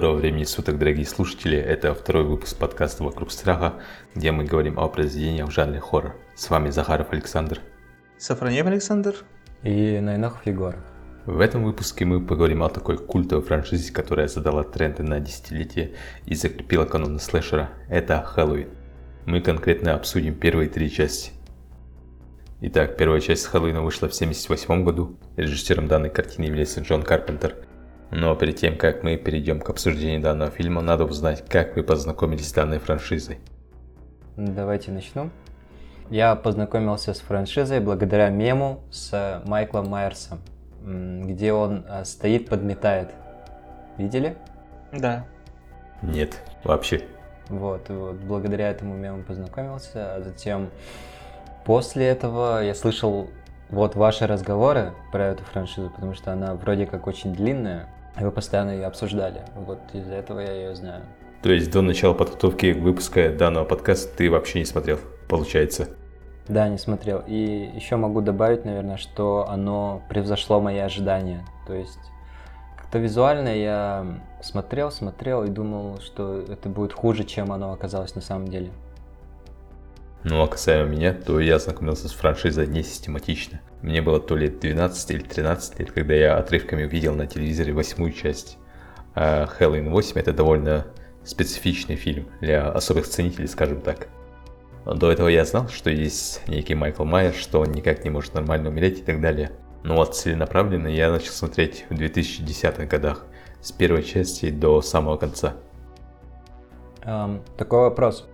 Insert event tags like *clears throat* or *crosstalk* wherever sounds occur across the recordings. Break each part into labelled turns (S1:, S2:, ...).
S1: Доброго времени суток, дорогие слушатели. Это второй выпуск подкаста «Вокруг страха», где мы говорим о произведениях в жанре хоррор. С вами Захаров Александр.
S2: Сафронев Александр.
S3: И Найнахов Егор.
S1: В этом выпуске мы поговорим о такой культовой франшизе, которая задала тренды на десятилетие и закрепила каноны слэшера. Это Хэллоуин. Мы конкретно обсудим первые три части. Итак, первая часть Хэллоуина вышла в 1978 году. Режиссером данной картины является Джон Карпентер – но перед тем, как мы перейдем к обсуждению данного фильма, надо узнать, как вы познакомились с данной франшизой.
S3: Давайте начнем. Я познакомился с франшизой благодаря мему с Майклом Майерсом, где он э, стоит, подметает. Видели?
S2: Да.
S1: Нет, вообще.
S3: Вот, вот, благодаря этому мему познакомился, а затем после этого я слышал вот ваши разговоры про эту франшизу, потому что она вроде как очень длинная, вы постоянно ее обсуждали. Вот из-за этого я ее знаю.
S1: То есть до начала подготовки выпуска данного подкаста ты вообще не смотрел, получается?
S3: Да, не смотрел. И еще могу добавить, наверное, что оно превзошло мои ожидания. То есть как-то визуально я смотрел, смотрел и думал, что это будет хуже, чем оно оказалось на самом деле.
S1: Ну а касаемо меня, то я знакомился с франшизой не систематично. Мне было то ли 12 или 13 лет, когда я отрывками увидел на телевизоре восьмую часть. А Halloween 8 это довольно специфичный фильм для особых ценителей, скажем так. До этого я знал, что есть некий Майкл Майер, что он никак не может нормально умереть и так далее. Но вот целенаправленно я начал смотреть в 2010-х годах, с первой части до самого конца.
S3: Um, такой вопрос.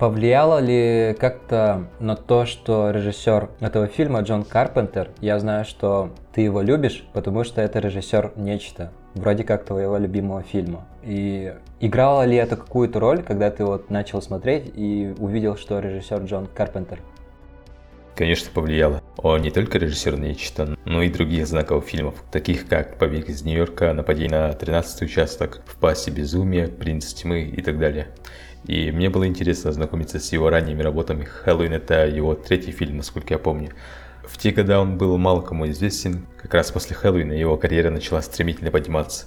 S3: Повлияло ли как-то на то, что режиссер этого фильма Джон Карпентер, я знаю, что ты его любишь, потому что это режиссер нечто, вроде как твоего любимого фильма. И играло ли это какую-то роль, когда ты вот начал смотреть и увидел, что режиссер Джон Карпентер?
S1: Конечно, повлияло. Он не только режиссер нечто, но и других знаковых фильмов, таких как «Побег из Нью-Йорка», «Нападение на 13 участок», «В пасти безумия», «Принц тьмы» и так далее. И мне было интересно ознакомиться с его ранними работами. «Хэллоуин» — это его третий фильм, насколько я помню. В те годы он был мало кому известен. Как раз после «Хэллоуина» его карьера начала стремительно подниматься.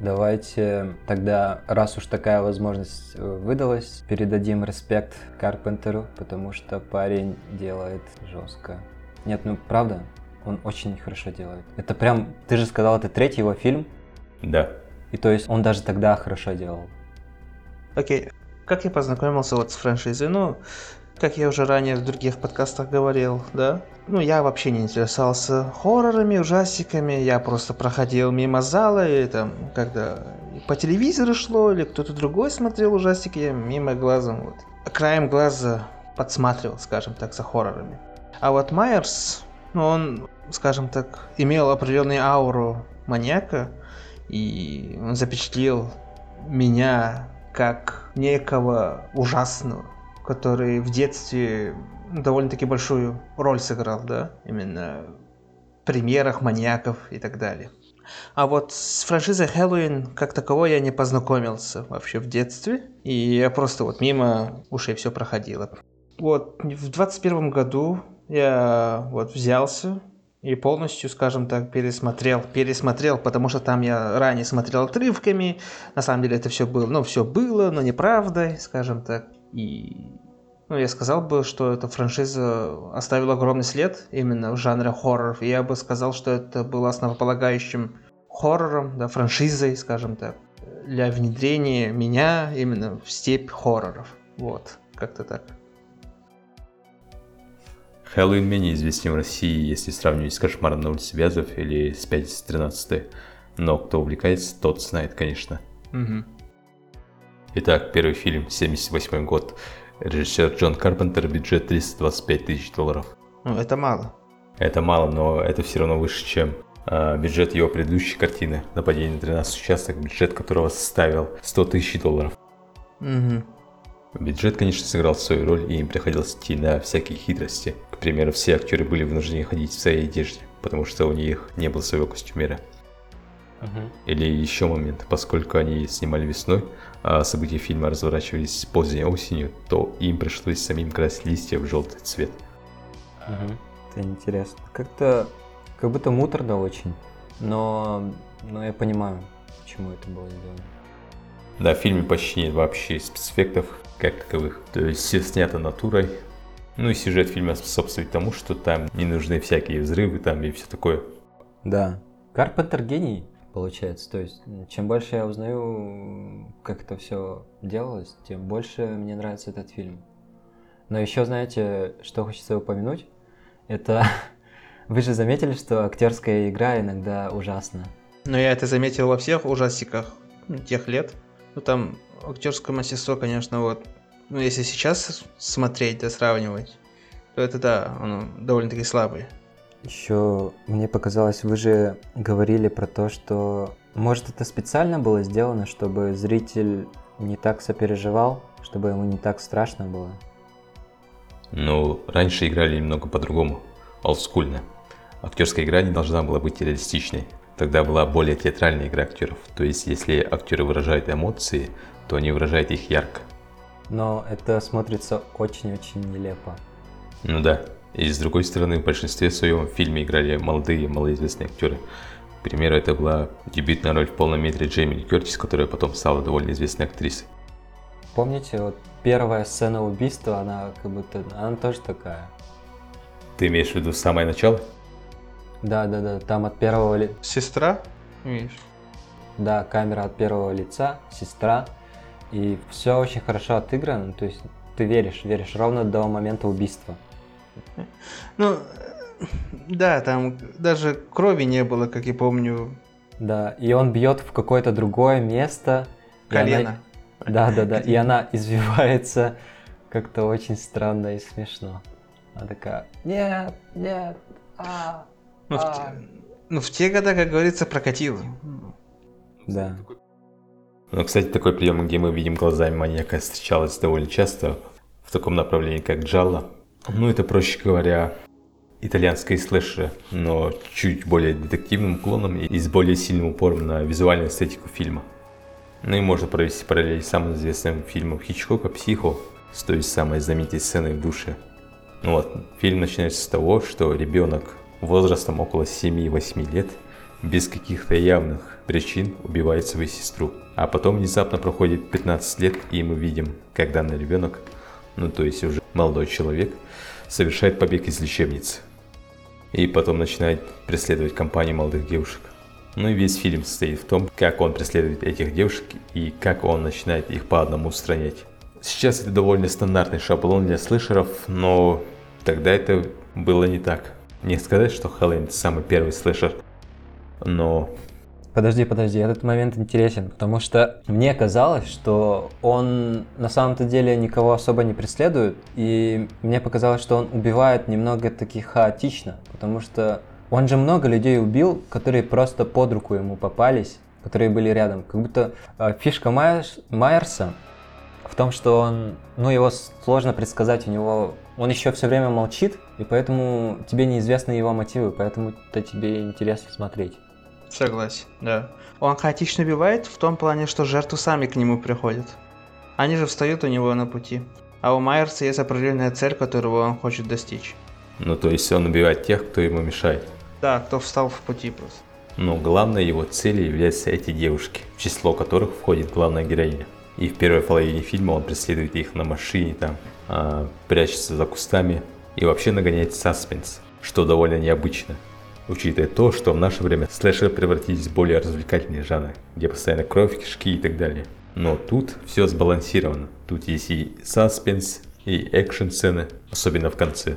S3: Давайте тогда, раз уж такая возможность э, выдалась, передадим респект Карпентеру, потому что парень делает жестко. Нет, ну правда, он очень хорошо делает. Это прям, ты же сказал, это третий его фильм?
S1: Да.
S3: И то есть он даже тогда хорошо делал.
S2: Окей. Как я познакомился вот с франшизой? Ну, как я уже ранее в других подкастах говорил, да? Ну, я вообще не интересовался хоррорами, ужастиками. Я просто проходил мимо зала, и там, когда по телевизору шло, или кто-то другой смотрел ужастики, я мимо глазом, вот, краем глаза подсматривал, скажем так, за хоррорами. А вот Майерс, ну, он, скажем так, имел определенную ауру маньяка, и он запечатлел меня как некого ужасного, который в детстве довольно-таки большую роль сыграл, да, именно в примерах маньяков и так далее. А вот с франшизой Хэллоуин как таковой я не познакомился вообще в детстве, и я просто вот мимо ушей все проходило. Вот в 21 году я вот взялся и полностью, скажем так, пересмотрел, пересмотрел, потому что там я ранее смотрел отрывками, на самом деле это все было, ну, все было, но неправдой, скажем так, и ну, я сказал бы, что эта франшиза оставила огромный след именно в жанре хорроров, и я бы сказал, что это было основополагающим хоррором, да, франшизой, скажем так, для внедрения меня именно в степь хорроров, вот, как-то так.
S1: Хэллоуин менее известен в России, если сравнивать с Кошмаром на улице Вязов или с Пятницы 13 но кто увлекается, тот знает, конечно.
S2: Угу.
S1: Итак, первый фильм, 78 год. Режиссер Джон Карпентер, бюджет 325 тысяч долларов.
S2: Ну, это мало.
S1: Это мало, но это все равно выше, чем э, бюджет его предыдущей картины «Нападение на 13 участок», бюджет которого составил 100 тысяч долларов.
S2: Угу.
S1: Бюджет, конечно, сыграл свою роль, и им приходилось идти на всякие хитрости. К примеру, все актеры были вынуждены ходить в своей одежде, потому что у них не было своего костюмера.
S3: Uh-huh.
S1: Или еще момент, поскольку они снимали весной, а события фильма разворачивались поздней осенью, то им пришлось самим красить листья в желтый цвет.
S3: Uh-huh. Это интересно. Как-то, как будто муторно очень, но, но я понимаю. почему это было сделано.
S1: Да, в фильме почти нет вообще спецэффектов как таковых. То есть все снято натурой. Ну и сюжет фильма способствует тому, что там не нужны всякие взрывы там и все такое.
S3: Да. Карпентер гений, получается. То есть, чем больше я узнаю, как это все делалось, тем больше мне нравится этот фильм. Но еще, знаете, что хочется упомянуть? Это *laughs* вы же заметили, что актерская игра иногда ужасна.
S2: Но я это заметил во всех ужастиках тех лет. Ну там актерское мастерство, конечно, вот. Ну, если сейчас смотреть, да, сравнивать, то это да, оно довольно-таки слабое.
S3: Еще мне показалось, вы же говорили про то, что может это специально было сделано, чтобы зритель не так сопереживал, чтобы ему не так страшно было.
S1: Ну, раньше играли немного по-другому, олдскульно. Актерская игра не должна была быть реалистичной. Тогда была более театральная игра актеров. То есть, если актеры выражают эмоции, то они выражают их ярко.
S3: Но это смотрится очень-очень нелепо.
S1: Ну да. И с другой стороны, в большинстве своем в фильме играли молодые, малоизвестные актеры. К примеру, это была дебютная роль в полном метре Джейми Кертис, которая потом стала довольно известной актрисой.
S3: Помните, вот первая сцена убийства, она как будто, она тоже такая.
S1: Ты имеешь в виду самое начало?
S3: Да, да, да, там от первого ли...
S2: Сестра, видишь?
S3: Да, камера от первого лица, сестра, и все очень хорошо отыграно, то есть ты веришь, веришь ровно до момента убийства.
S2: Ну, да, там даже крови не было, как я помню.
S3: Да, и он бьет в какое-то другое место. и она-
S2: Колено.
S3: Да, да, да. И она извивается как-то очень странно и смешно. Она такая, нет, нет, а,
S2: Ну, в,
S3: а».
S2: те, ну, в те года, как говорится, прокатило.
S3: Да.
S1: Ну, кстати, такой прием, где мы видим глазами маньяка, встречалось довольно часто в таком направлении, как Джалла. Ну, это, проще говоря, итальянские слэшеры, но чуть более детективным уклоном и с более сильным упором на визуальную эстетику фильма. Ну и можно провести параллель с самым известным фильмом Хичкока «Психо», с той самой знаменитой сценой в душе. Ну вот, фильм начинается с того, что ребенок возрастом около 7-8 лет без каких-то явных причин убивает свою сестру. А потом внезапно проходит 15 лет, и мы видим, как данный ребенок, ну то есть уже молодой человек, совершает побег из лечебницы. И потом начинает преследовать компанию молодых девушек. Ну и весь фильм состоит в том, как он преследует этих девушек и как он начинает их по одному устранять. Сейчас это довольно стандартный шаблон для слэшеров, но тогда это было не так. Не сказать, что Хэллоуин самый первый слэшер, но
S3: Подожди, подожди, этот момент интересен, потому что мне казалось, что он на самом-то деле никого особо не преследует, и мне показалось, что он убивает немного таки хаотично, потому что он же много людей убил, которые просто под руку ему попались, которые были рядом. Как будто э, фишка Майерс- Майерса в том, что он, ну, его сложно предсказать, у него, он еще все время молчит, и поэтому тебе неизвестны его мотивы, поэтому это тебе интересно смотреть.
S2: Согласен, да. Он хаотично убивает в том плане, что жертвы сами к нему приходят. Они же встают у него на пути. А у Майерса есть определенная цель, которую он хочет достичь.
S1: ну то есть он убивает тех, кто ему мешает.
S2: Да, кто встал в пути просто.
S1: Но главной его целью являются эти девушки, в число которых входит главная героиня. И в первой половине фильма он преследует их на машине, там, а, прячется за кустами и вообще нагоняет саспенс, что довольно необычно, учитывая то, что в наше время слэшеры превратились в более развлекательный жанр, где постоянно кровь, кишки и так далее. Но тут все сбалансировано. Тут есть и саспенс, и экшн-сцены, особенно в конце.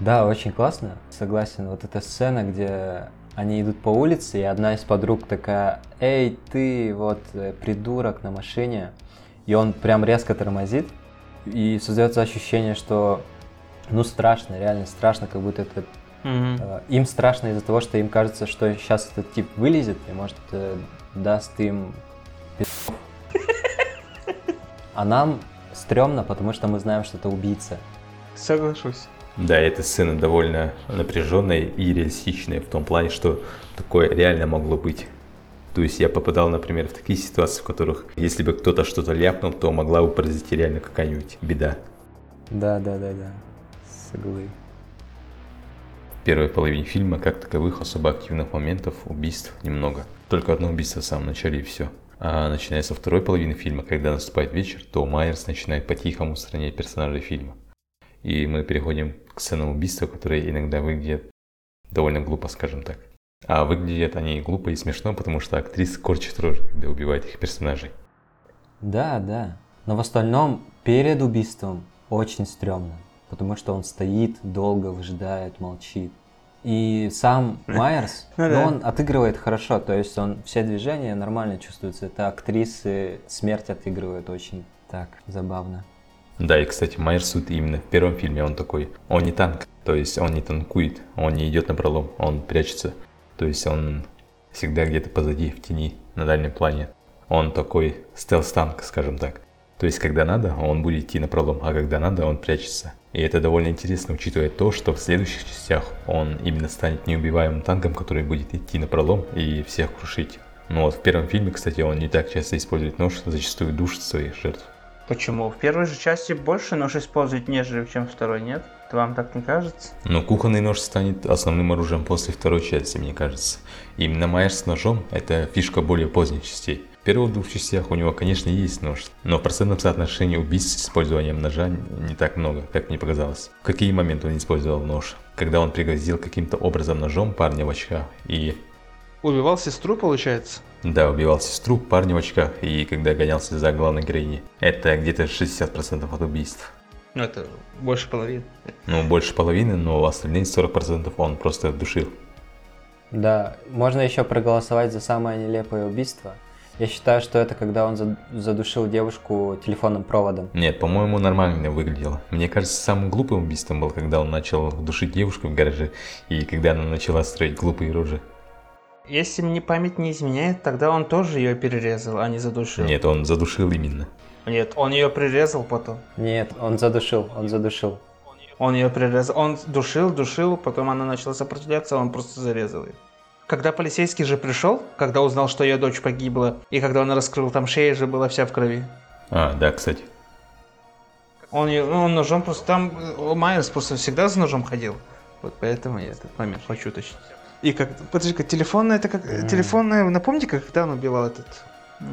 S3: Да, очень классно, согласен. Вот эта сцена, где они идут по улице, и одна из подруг такая, эй, ты, вот, э, придурок на машине. И он прям резко тормозит, и создается ощущение, что, ну, страшно, реально страшно, как будто это... э, им страшно из-за того, что им кажется, что сейчас этот тип вылезет, и, может, э, даст им. А нам стрёмно, потому что мы знаем, что это убийца.
S2: Соглашусь.
S1: Да, эта сцена довольно напряженная и реалистичная в том плане, что такое реально могло быть. То есть я попадал, например, в такие ситуации, в которых, если бы кто-то что-то ляпнул, то могла бы произойти реально какая-нибудь беда.
S3: Да, да, да, да. Соглы.
S1: Первой половине фильма, как таковых, особо активных моментов, убийств немного. Только одно убийство в самом начале и все. А начиная со второй половины фильма, когда наступает вечер, то Майерс начинает по-тихому устранять персонажей фильма. И мы переходим к сценам убийства, которые иногда выглядят довольно глупо, скажем так. А выглядят они глупо и смешно, потому что актриса корчит рожи, когда убивает их персонажей.
S3: Да, да. Но в остальном, перед убийством очень стрёмно. Потому что он стоит, долго выжидает, молчит. И сам Майерс,
S2: Ну *laughs*
S3: ну,
S2: да.
S3: он отыгрывает хорошо, то есть он все движения нормально чувствуются. Это актрисы смерть отыгрывают очень так забавно.
S1: Да, и, кстати, Майерс тут именно в первом фильме он такой, он не танк, то есть он не танкует, он не идет на пролом, он прячется. То есть он всегда где-то позади, в тени, на дальнем плане. Он такой стелс-танк, скажем так. То есть, когда надо, он будет идти на пролом, а когда надо, он прячется. И это довольно интересно, учитывая то, что в следующих частях он именно станет неубиваемым танком, который будет идти на пролом и всех крушить. Но вот в первом фильме, кстати, он не так часто использует нож, зачастую душит своих жертв.
S2: Почему? В первой же части больше нож использует, нежели чем второй, нет? Вам так не кажется?
S1: Но кухонный нож станет основным оружием после второй части, мне кажется. Именно Майерс с ножом – это фишка более поздних частей. В первых двух частях у него, конечно, есть нож, но в процентном соотношении убийств с использованием ножа не так много, как мне показалось. В какие моменты он использовал нож? Когда он пригрозил каким-то образом ножом парня в очках и
S2: Убивал сестру, получается?
S1: Да, убивал сестру, парня в очках, и когда гонялся за главной героиней. Это где-то 60% от убийств.
S2: Ну, это больше половины.
S1: Ну, больше половины, но остальные 40% он просто душил.
S3: Да, можно еще проголосовать за самое нелепое убийство. Я считаю, что это когда он за- задушил девушку телефонным проводом.
S1: Нет, по-моему, нормально выглядело. Мне кажется, самым глупым убийством был, когда он начал душить девушку в гараже, и когда она начала строить глупые рожи.
S2: Если мне память не изменяет, тогда он тоже ее перерезал, а не задушил.
S1: Нет, он задушил именно.
S2: Нет, он ее прирезал потом.
S3: Нет, он задушил, он задушил.
S2: Он ее прирезал. Он душил, душил, потом она начала сопротивляться, он просто зарезал ее. Когда полицейский же пришел, когда узнал, что ее дочь погибла, и когда он раскрыл, там шея же была вся в крови.
S1: А, да, кстати.
S2: Он, ну, он ножом просто... Там э, Майерс просто всегда за ножом ходил. Вот поэтому я этот момент хочу уточнить. И как... Подожди, как телефонная, это как...
S3: М.
S2: Телефонная... Напомните, когда он убивал этот... м,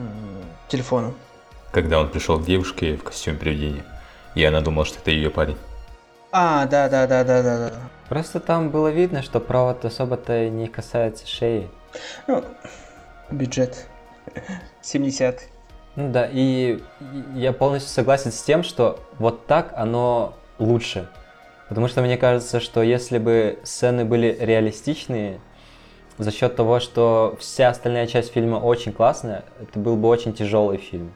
S2: Телефоном.
S1: Когда он пришел к девушке в костюме привидения, и она думала, что это ее парень.
S2: А, да, да, да, да, да, да.
S3: Просто там было видно, что провод особо-то не касается шеи.
S2: Ну, бюджет. *laughs* 70
S3: Ну да, и я полностью согласен с тем, что вот так оно лучше. Потому что мне кажется, что если бы сцены были реалистичные, за счет того, что вся остальная часть фильма очень классная, это был бы очень тяжелый фильм.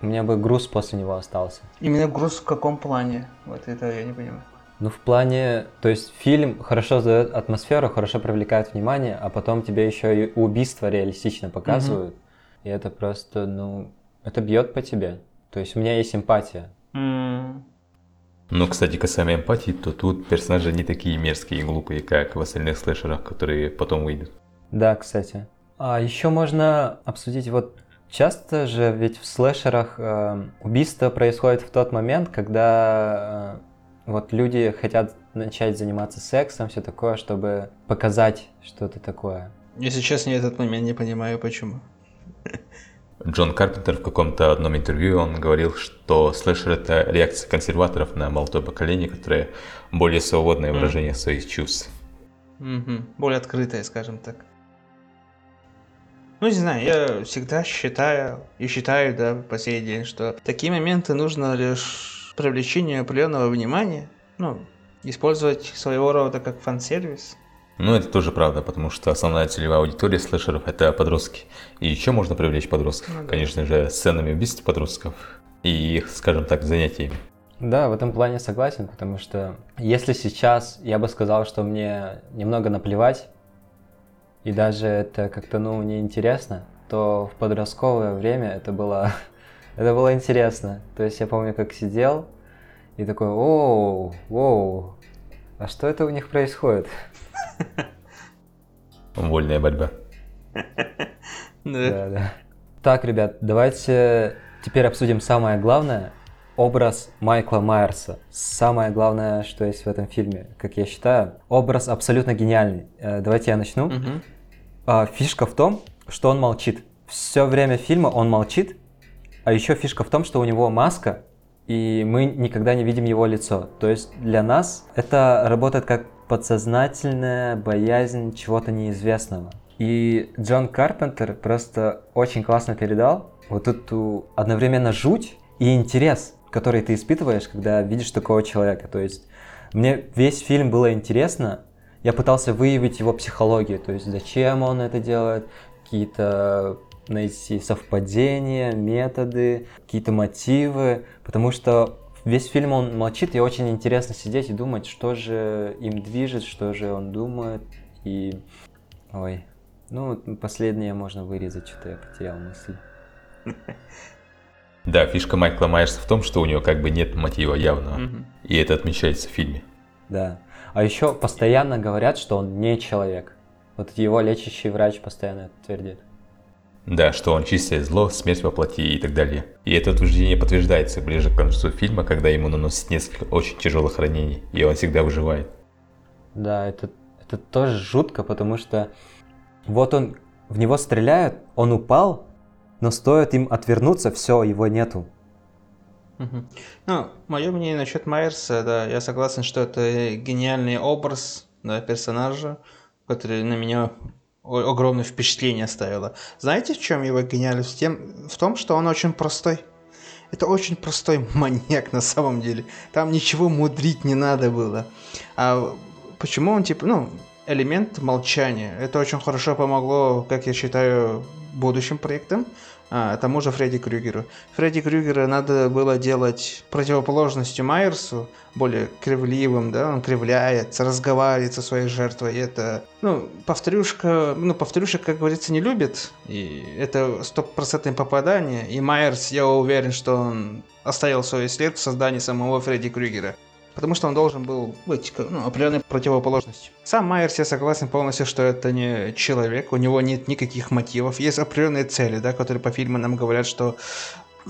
S3: У меня бы груз после него остался.
S2: Именно груз в каком плане? Вот это я не понимаю.
S3: Ну, в плане, то есть фильм хорошо задает атмосферу, хорошо привлекает внимание, а потом тебе еще и убийство реалистично показывают. И это просто, ну, это бьет по тебе. То есть у меня есть эмпатия.
S2: М,
S1: Но, кстати, касаемо эмпатии, то тут персонажи не такие мерзкие и глупые, как в остальных слэшерах, которые потом выйдут.
S3: Да, кстати. А еще можно обсудить вот часто же ведь в слэшерах э, убийство происходит в тот момент, когда э, вот люди хотят начать заниматься сексом, все такое, чтобы показать что-то такое.
S2: Если честно, я этот момент не понимаю, почему.
S1: Джон Карпентер в каком-то одном интервью он говорил, что слэшер это реакция консерваторов на молодое поколение, которое более свободное выражение своих чувств.
S2: Мгм. Более открытая, скажем так. Ну, не знаю, я всегда считаю и считаю, да, по сей день, что такие моменты нужно лишь привлечению определенного внимания, ну, использовать своего рода как фан-сервис.
S1: Ну, это тоже правда, потому что основная целевая аудитория слэшеров это подростки. И еще можно привлечь подростков,
S2: Ну да.
S1: конечно же, сценами убийств подростков и их, скажем так, занятиями.
S3: Да, в этом плане согласен, потому что если сейчас я бы сказал, что мне немного наплевать, и даже это как-то, ну, неинтересно, то в подростковое время это было, *laughs* это было интересно. То есть я помню, как сидел и такой, оу, воу, а что это у них происходит? *laughs*
S1: Вольная борьба. *laughs*
S3: Да, да. Так, ребят, давайте теперь обсудим самое главное. Образ Майкла Майерса. Самое главное, что есть в этом фильме, как я считаю. Образ абсолютно гениальный. Э, Давайте я начну.
S2: Мгм.
S3: А, Фишка в том, что он молчит. Все время фильма он молчит, а еще фишка в том, что у него маска, и мы никогда не видим его лицо. То есть для нас это работает как подсознательная боязнь чего-то неизвестного. И Джон Карпентер просто очень классно передал вот эту одновременно жуть и интерес, который ты испытываешь, когда видишь такого человека. То есть мне весь фильм было интересно, я пытался выявить его психологию, то есть зачем он это делает, какие-то найти совпадения, методы, какие-то мотивы, потому что весь фильм он молчит, и очень интересно сидеть и думать, что же им движет, что же он думает, и... Ой, ну, последнее можно вырезать, что-то я потерял мысль. *laughs*
S1: Да, фишка Майкла Майерса в том, что у него как бы нет мотива явного. И это отмечается в фильме.
S3: Да. А еще постоянно говорят, что он не человек. Вот его лечащий врач постоянно это твердит.
S1: Да, что он чистое зло, смерть воплоти и так далее. И это утверждение подтверждается ближе к концу фильма, когда ему наносят несколько очень тяжелых ранений, и он всегда выживает.
S3: Да, это, это тоже жутко, потому что вот он, в него стреляют, он упал, но стоит им отвернуться, все, его нету.
S2: Ну, мое мнение насчет Майерса, да, я согласен, что это гениальный образ да, персонажа, который на меня огромное впечатление оставило. Знаете, в чем его гениальность? Тем, в том, что он очень простой. Это очень простой *laughs* маньяк на самом деле. Там ничего мудрить не надо было. А почему он типа, ну, элемент молчания. Это очень хорошо помогло, как я считаю, будущим проектам, а, тому же Фредди Крюгеру. Фредди Крюгера надо было делать противоположностью Майерсу, более кривливым, да, он кривляется, разговаривает со своей жертвой, и это, ну, повторюшка, ну, повторюшек, как говорится, не любит, и это стопроцентное попадание, и Майерс, я уверен, что он оставил свой след в создании самого Фредди Крюгера потому что он должен был быть ну, определенной противоположностью. Сам Майерс, я согласен полностью, что это не человек, у него нет никаких мотивов, есть определенные цели, да, которые по фильму нам говорят, что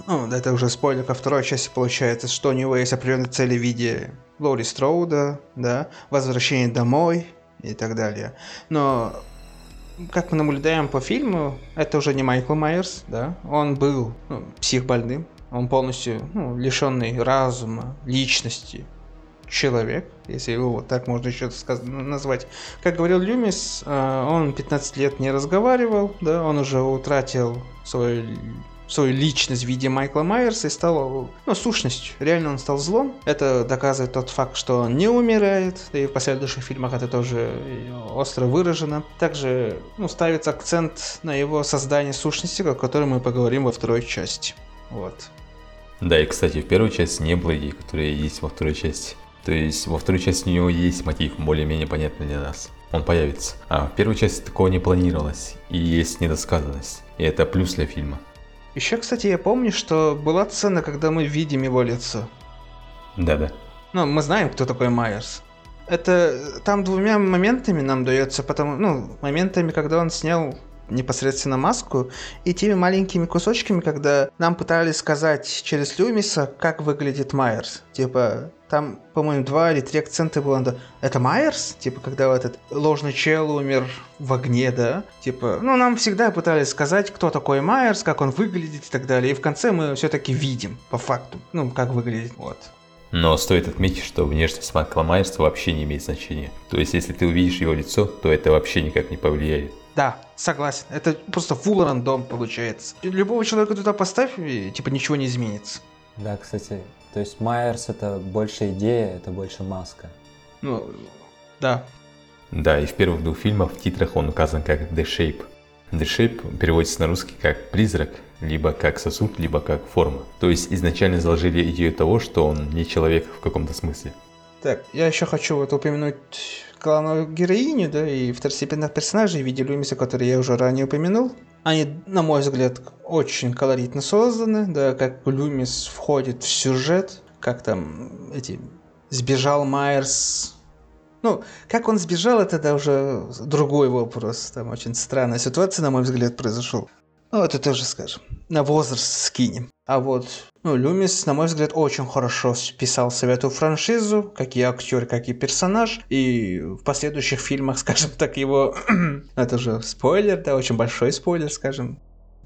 S2: ну, это уже спойлер ко второй части получается, что у него есть определенные цели в виде Лори Строуда, да, возвращения домой и так далее. Но как мы наблюдаем по фильму, это уже не Майкл Майерс, да, он был ну, психбольным, он полностью ну, лишенный разума, личности, человек, если его вот так можно еще назвать. Как говорил Люмис, э, он 15 лет не разговаривал, да, он уже утратил свою свою личность в виде Майкла Майерса и стал, ну, сущностью. Реально он стал злом. Это доказывает тот факт, что он не умирает, и в последующих фильмах это тоже остро выражено. Также, ну, ставится акцент на его создание сущности, о которой мы поговорим во второй части. Вот.
S1: Да, и, кстати, в первой части не было идей, которые есть во второй части. То есть во второй части у него есть мотив более-менее понятный для нас. Он появится. А в первой части такого не планировалось. И есть недосказанность. И это плюс для фильма.
S2: Еще, кстати, я помню, что была сцена, когда мы видим его лицо.
S1: Да-да.
S2: Ну, мы знаем, кто такой Майерс. Это там двумя моментами нам дается, потому, ну, моментами, когда он снял непосредственно маску, и теми маленькими кусочками, когда нам пытались сказать через Люмиса, как выглядит Майерс. Типа, там, по-моему, два или три акцента было. Это Майерс? Типа, когда вот этот ложный чел умер в огне, да? Типа, ну, нам всегда пытались сказать, кто такой Майерс, как он выглядит и так далее. И в конце мы все-таки видим, по факту, ну, как выглядит. Вот.
S1: Но стоит отметить, что внешность Майкла Майерса вообще не имеет значения. То есть, если ты увидишь его лицо, то это вообще никак не повлияет.
S2: Да, согласен. Это просто full рандом получается. Любого человека туда поставь, и типа ничего не изменится.
S3: Да, кстати, то есть Майерс это больше идея, это больше маска.
S2: Ну, да.
S1: Да, и в первых двух фильмах в титрах он указан как The Shape. The Shape переводится на русский как призрак, либо как сосуд, либо как форма. То есть изначально заложили идею того, что он не человек в каком-то смысле.
S2: Так, я еще хочу вот упомянуть главную героиню, да, и второстепенных персонажей в виде Люмиса, которые я уже ранее упомянул. Они, на мой взгляд, очень колоритно созданы, да, как Люмис входит в сюжет, как там эти сбежал Майерс. Ну, как он сбежал, это да, уже другой вопрос. Там очень странная ситуация, на мой взгляд, произошел. Ну, это тоже скажем. На возраст скинем. А вот, ну, Люмис, на мой взгляд, очень хорошо вписался в эту франшизу, как и актер, как и персонаж. И в последующих фильмах, *laughs* скажем так, его... *clears throat* это же спойлер, да, очень большой спойлер, скажем.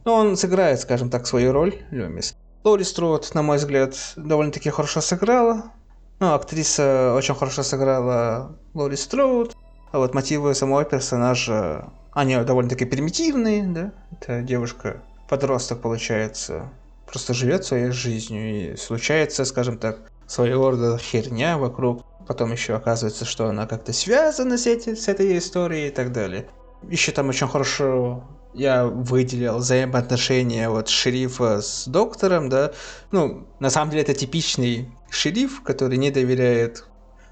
S2: Но он сыграет, скажем так, свою роль, Люмис. Лори Строуд, на мой взгляд, довольно-таки хорошо сыграла. Ну, актриса очень хорошо сыграла Лори Строуд. А вот мотивы самого персонажа, они довольно-таки примитивные, да? Это девушка, подросток, получается, просто живет своей жизнью, и случается, скажем так, своего рода херня вокруг. Потом еще оказывается, что она как-то связана с, эти, с этой историей и так далее. Еще там очень хорошо я выделил взаимоотношения вот шерифа с доктором, да. Ну, на самом деле это типичный шериф, который не доверяет,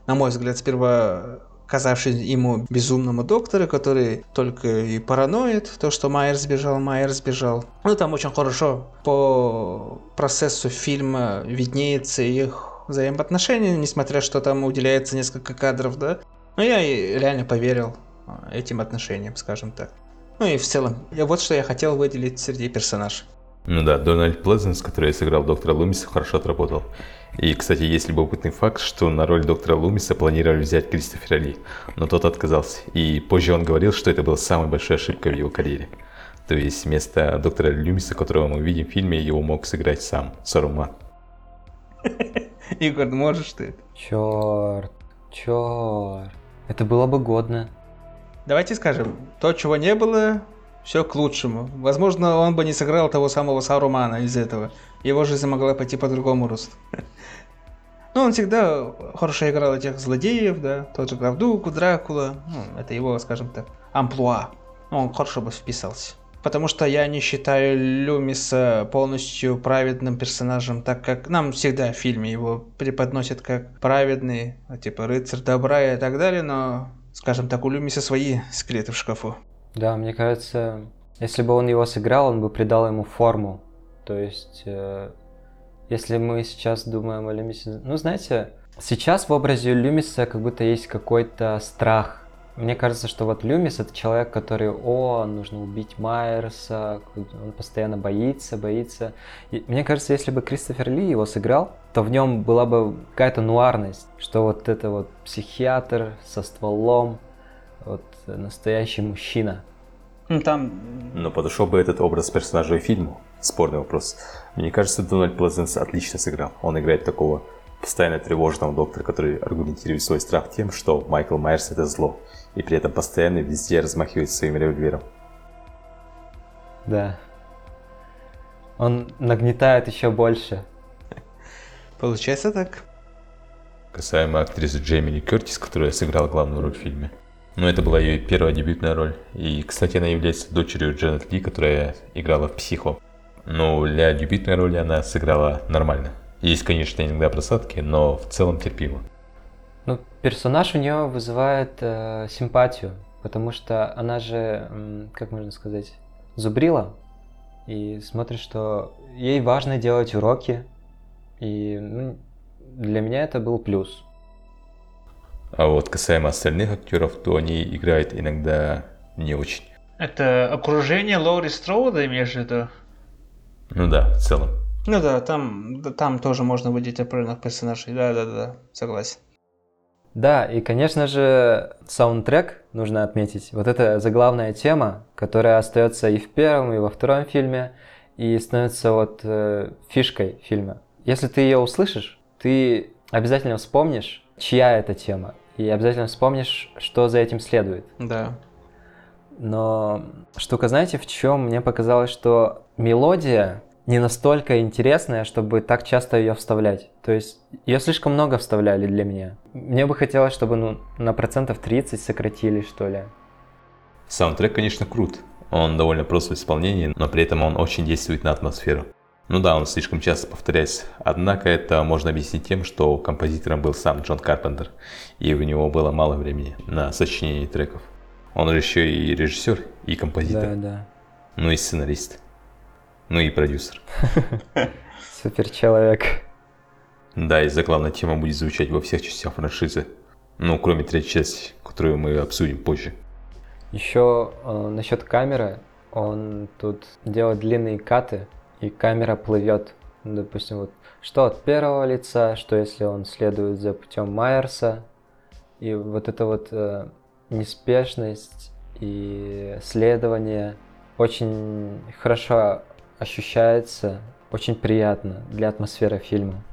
S2: на мой взгляд, сперва казавшись ему безумному доктору, который только и параноид, то, что Майер сбежал, Майер сбежал. Ну, там очень хорошо по процессу фильма виднеется их взаимоотношения, несмотря что там уделяется несколько кадров, да. Но я реально поверил этим отношениям, скажем так. Ну и в целом, я вот что я хотел выделить среди персонажей.
S1: Ну да, Дональд Плезенс, который сыграл доктора Лумиса, хорошо отработал. И, кстати, есть любопытный факт, что на роль доктора Лумиса планировали взять Кристофера Ли, но тот отказался. И позже он говорил, что это была самая большая ошибка в его карьере. То есть вместо доктора Люмиса, которого мы видим в фильме, его мог сыграть сам Саруман.
S2: Игорь, *laughs* можешь ты?
S3: Черт, черт. Это было бы годно.
S2: Давайте скажем, то, чего не было, все к лучшему. Возможно, он бы не сыграл того самого Сарумана из этого. Его жизнь могла пойти по другому росту. *laughs* Но он всегда хорошо играл этих злодеев, да, тот же Гравдук, Дракула, ну, это его, скажем так, амплуа. Он хорошо бы вписался. Потому что я не считаю Люмиса полностью праведным персонажем, так как нам всегда в фильме его преподносят как праведный, типа рыцарь добра и так далее, но скажем так, у Люмиса свои скелеты в шкафу.
S3: Да, мне кажется, если бы он его сыграл, он бы придал ему форму. То есть, э, если мы сейчас думаем о Люмисе... Ну, знаете, сейчас в образе Люмиса как будто есть какой-то страх мне кажется, что вот Люмис это человек, который, о, нужно убить Майерса, он постоянно боится, боится. И мне кажется, если бы Кристофер Ли его сыграл, то в нем была бы какая-то нуарность, что вот это вот психиатр со стволом, вот настоящий мужчина.
S2: Ну там...
S1: Но подошел бы этот образ персонажа и фильму. Спорный вопрос. Мне кажется, Дональд Плезенс отлично сыграл. Он играет такого постоянно тревожного доктора, который аргументирует свой страх тем, что Майкл Майерс это зло и при этом постоянно везде размахивает своим револьвером.
S3: Да. Он нагнетает еще больше.
S2: Получается так.
S1: Касаемо актрисы Джеймини Кертис, которая сыграла главную роль в фильме. Ну, это была ее первая дебютная роль. И, кстати, она является дочерью Дженнет Ли, которая играла в «Психо». Но для дебютной роли она сыграла нормально. Есть, конечно, иногда просадки, но в целом терпимо.
S3: Ну, персонаж у нее вызывает э, симпатию, потому что она же, как можно сказать, зубрила и смотрит, что ей важно делать уроки, и ну, для меня это был плюс.
S1: А вот касаемо остальных актеров, то они играют иногда не очень.
S2: Это окружение Лоури Строуда, имеешь в виду?
S1: Ну да, в целом.
S2: Ну да, там, там тоже можно выделить определенных персонажей. Да, да, да, согласен.
S3: Да, и, конечно же, саундтрек нужно отметить. Вот это заглавная тема, которая остается и в первом, и во втором фильме, и становится вот э, фишкой фильма. Если ты ее услышишь, ты обязательно вспомнишь, чья это тема, и обязательно вспомнишь, что за этим следует.
S2: Да.
S3: Но штука, знаете, в чем мне показалось, что мелодия не настолько интересная, чтобы так часто ее вставлять. То есть ее слишком много вставляли для меня. Мне бы хотелось, чтобы ну, на процентов 30 сократили, что ли.
S1: Саундтрек, конечно, крут. Он довольно прост в исполнении, но при этом он очень действует на атмосферу. Ну да, он слишком часто повторяется. Однако это можно объяснить тем, что композитором был сам Джон Карпентер, и у него было мало времени на сочинение треков. Он же еще и режиссер, и композитор.
S3: Да, да.
S1: Ну и сценарист. Ну и продюсер. *laughs*
S3: Супер человек.
S1: Да, и заглавная тема будет звучать во всех частях франшизы. Ну, кроме третьей части, которую мы обсудим позже.
S3: Еще э, насчет камеры. он тут делает длинные каты, и камера плывет. Допустим, вот что от первого лица, что если он следует за путем Майерса. И вот эта вот э, неспешность и следование очень хорошо ощущается, очень приятно для атмосферы фильма.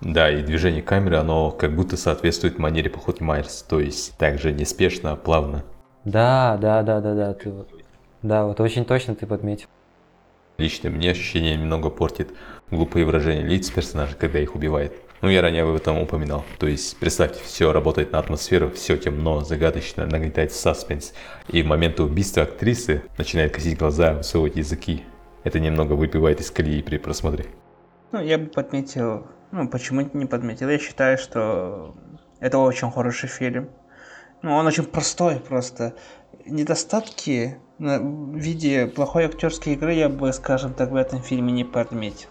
S1: Да, и движение камеры, оно как будто соответствует манере походки Майерс, то есть также неспешно, плавно.
S3: Да, да, да, да, да, ты да, вот очень точно ты подметил.
S1: Лично мне ощущение немного портит глупые выражения лиц персонажей, когда их убивает. Ну, я ранее об этом упоминал. То есть, представьте, все работает на атмосферу, все темно, загадочно, нагнетает саспенс. И в момент убийства актрисы начинает косить глаза, высовывать языки. Это немного выбивает из колеи при просмотре.
S2: Ну, я бы подметил... Ну, почему не подметил? Я считаю, что это очень хороший фильм. Ну, он очень простой просто. Недостатки в виде плохой актерской игры я бы, скажем так, в этом фильме не подметил.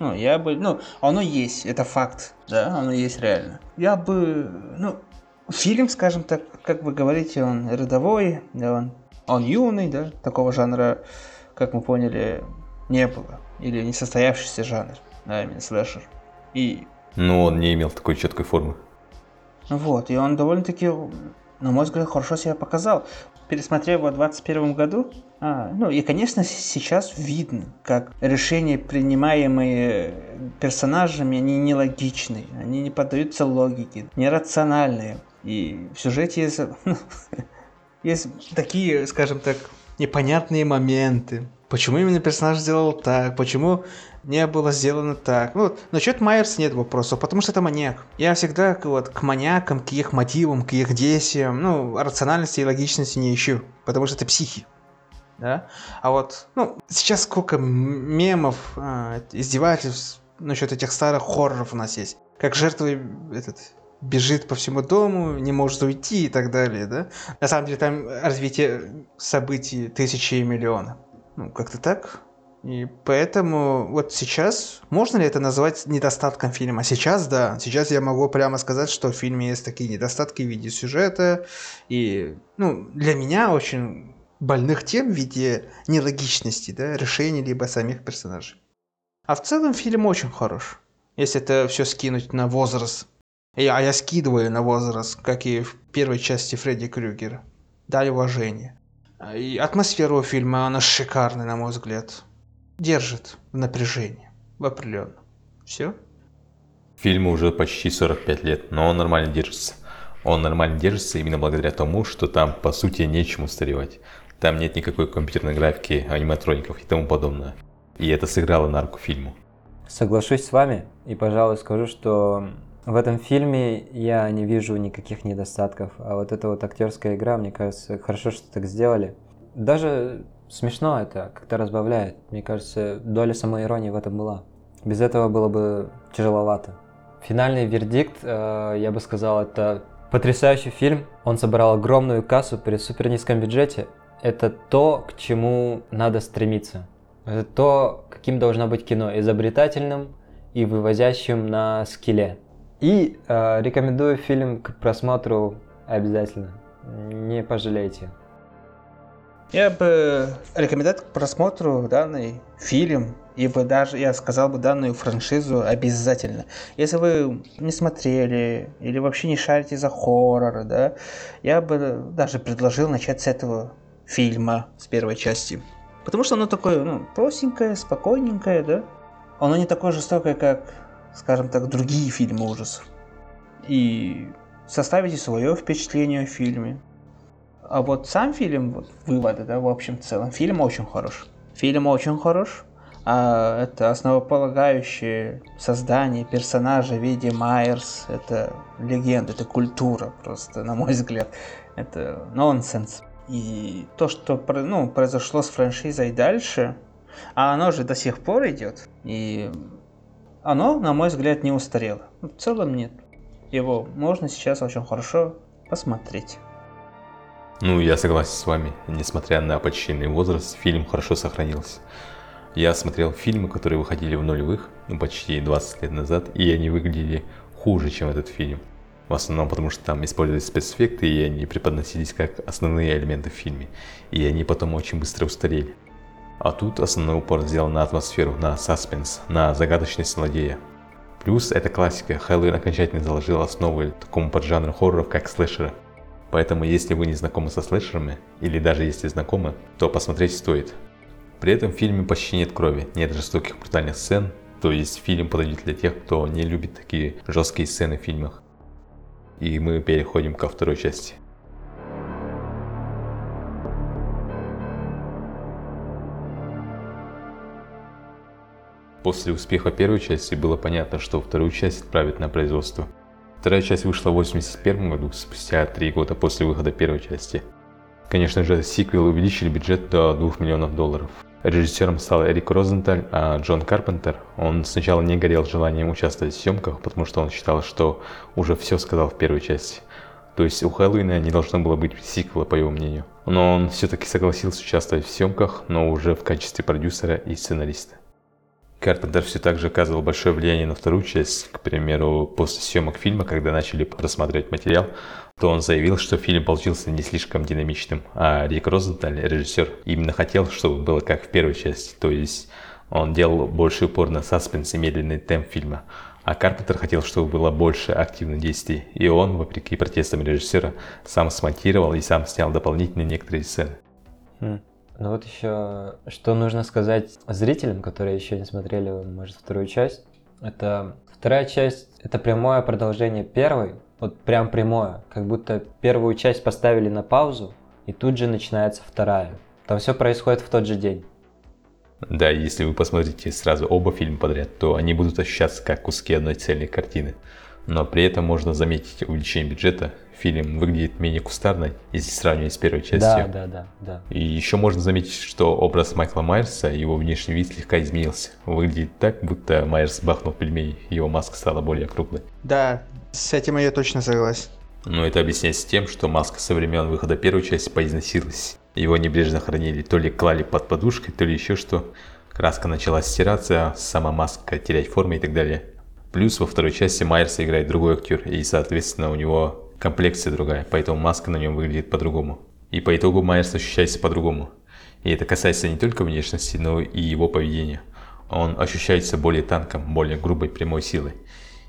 S2: Ну, я бы, ну, оно есть, это факт, да, оно есть реально. Я бы, ну, фильм, скажем так, как вы говорите, он рядовой, да, он, он юный, да, такого жанра, как мы поняли, не было. Или несостоявшийся жанр, да, именно слэшер. И...
S1: Ну, он не имел такой четкой формы.
S2: Вот, и он довольно-таки, на мой взгляд, хорошо себя показал пересмотрел его в 2021 году. А, ну и, конечно, сейчас видно, как решения, принимаемые персонажами, они нелогичные, они не поддаются логике, нерациональные. И в сюжете есть, ну, *laughs* есть такие, скажем так, непонятные моменты. Почему именно персонаж сделал так? Почему не было сделано так. Ну, насчет Майерс нет вопросов, потому что это маньяк. Я всегда вот, к маньякам, к их мотивам, к их действиям, ну, рациональности и логичности не ищу, потому что это психи. Да? А вот, ну, сейчас сколько мемов, а, издевательств насчет этих старых хорроров у нас есть. Как жертвы этот, бежит по всему дому, не может уйти и так далее, да? На самом деле там развитие событий тысячи и миллионов. Ну, как-то так. И поэтому вот сейчас, можно ли это назвать недостатком фильма? Сейчас, да. Сейчас я могу прямо сказать, что в фильме есть такие недостатки в виде сюжета. И, ну, для меня очень больных тем в виде нелогичности, да, решений либо самих персонажей. А в целом фильм очень хорош. Если это все скинуть на возраст. И, а я скидываю на возраст, как и в первой части Фредди Крюгера. Дай уважение. И атмосфера фильма, она шикарная, на мой взгляд держит в напряжении, в определенном. Все?
S1: Фильму уже почти 45 лет, но он нормально держится. Он нормально держится именно благодаря тому, что там, по сути, нечему устаревать. Там нет никакой компьютерной графики, аниматроников и тому подобное. И это сыграло на руку фильму.
S3: Соглашусь с вами и, пожалуй, скажу, что в этом фильме я не вижу никаких недостатков. А вот эта вот актерская игра, мне кажется, хорошо, что так сделали. Даже смешно это, как-то разбавляет. Мне кажется, доля самоиронии в этом была. Без этого было бы тяжеловато. Финальный вердикт, э, я бы сказал, это потрясающий фильм. Он собрал огромную кассу при супер низком бюджете. Это то, к чему надо стремиться. Это то, каким должно быть кино. Изобретательным и вывозящим на скеле. И э, рекомендую фильм к просмотру обязательно. Не пожалейте.
S2: Я бы рекомендовал к просмотру данный фильм, и бы даже, я сказал бы, данную франшизу обязательно. Если вы не смотрели или вообще не шарите за хоррор, да, я бы даже предложил начать с этого фильма, с первой части. Потому что оно такое, ну, простенькое, спокойненькое, да. Оно не такое жестокое, как, скажем так, другие фильмы ужасов. И составите свое впечатление о фильме. А вот сам фильм, вот, выводы, да, в общем целом, фильм очень хорош. Фильм очень хорош. А это основополагающее создание персонажа в виде Майерс. Это легенда, это культура просто, на мой взгляд. Это нонсенс. И то, что ну, произошло с франшизой дальше, а оно же до сих пор идет. И оно, на мой взгляд, не устарело. В целом нет. Его можно сейчас очень хорошо посмотреть.
S1: Ну, я согласен с вами. Несмотря на почтенный возраст, фильм хорошо сохранился. Я смотрел фильмы, которые выходили в нулевых, ну, почти 20 лет назад, и они выглядели хуже, чем этот фильм. В основном потому, что там использовались спецэффекты, и они преподносились как основные элементы в фильме. И они потом очень быстро устарели. А тут основной упор сделан на атмосферу, на саспенс, на загадочность злодея. Плюс это классика, Хэллоуин окончательно заложил основы такому поджанру хорроров, как слэшеры. Поэтому если вы не знакомы со слэшерами, или даже если знакомы, то посмотреть стоит. При этом в фильме почти нет крови, нет жестоких брутальных сцен, то есть фильм подойдет для тех, кто не любит такие жесткие сцены в фильмах. И мы переходим ко второй части. После успеха первой части было понятно, что вторую часть отправят на производство. Вторая часть вышла в 1981 году, спустя три года после выхода первой части. Конечно же, сиквел увеличили бюджет до 2 миллионов долларов. Режиссером стал Эрик Розенталь, а Джон Карпентер, он сначала не горел желанием участвовать в съемках, потому что он считал, что уже все сказал в первой части. То есть у Хэллоуина не должно было быть сиквела, по его мнению. Но он все-таки согласился участвовать в съемках, но уже в качестве продюсера и сценариста. Карпентер все так же оказывал большое влияние на вторую часть. К примеру, после съемок фильма, когда начали просматривать материал, то он заявил, что фильм получился не слишком динамичным, а Рик Розенталь, режиссер, именно хотел, чтобы было как в первой части, то есть он делал больше упор на саспенс и медленный темп фильма. А Карпентер хотел, чтобы было больше активных действий, и он, вопреки протестам режиссера, сам смонтировал и сам снял дополнительные некоторые сцены.
S3: Ну вот еще, что нужно сказать зрителям, которые еще не смотрели, может, вторую часть. Это вторая часть, это прямое продолжение первой, вот прям прямое, как будто первую часть поставили на паузу, и тут же начинается вторая. Там все происходит в тот же день.
S1: Да, если вы посмотрите сразу оба фильма подряд, то они будут ощущаться как куски одной цельной картины. Но при этом можно заметить увеличение бюджета фильм выглядит менее кустарно, если сравнивать с первой частью.
S3: Да, да, да, да.
S1: И еще можно заметить, что образ Майкла Майерса, его внешний вид слегка изменился. Выглядит так, будто Майерс бахнул пельмени, его маска стала более круглой.
S2: Да, с этим я точно согласен.
S1: Но это объясняется тем, что маска со времен выхода первой части поизносилась. Его небрежно хранили, то ли клали под подушкой, то ли еще что. Краска начала стираться, сама маска терять форму и так далее. Плюс во второй части Майерса играет другой актер, и, соответственно, у него комплекция другая, поэтому маска на нем выглядит по-другому. И по итогу Майерс ощущается по-другому. И это касается не только внешности, но и его поведения. Он ощущается более танком, более грубой прямой силой.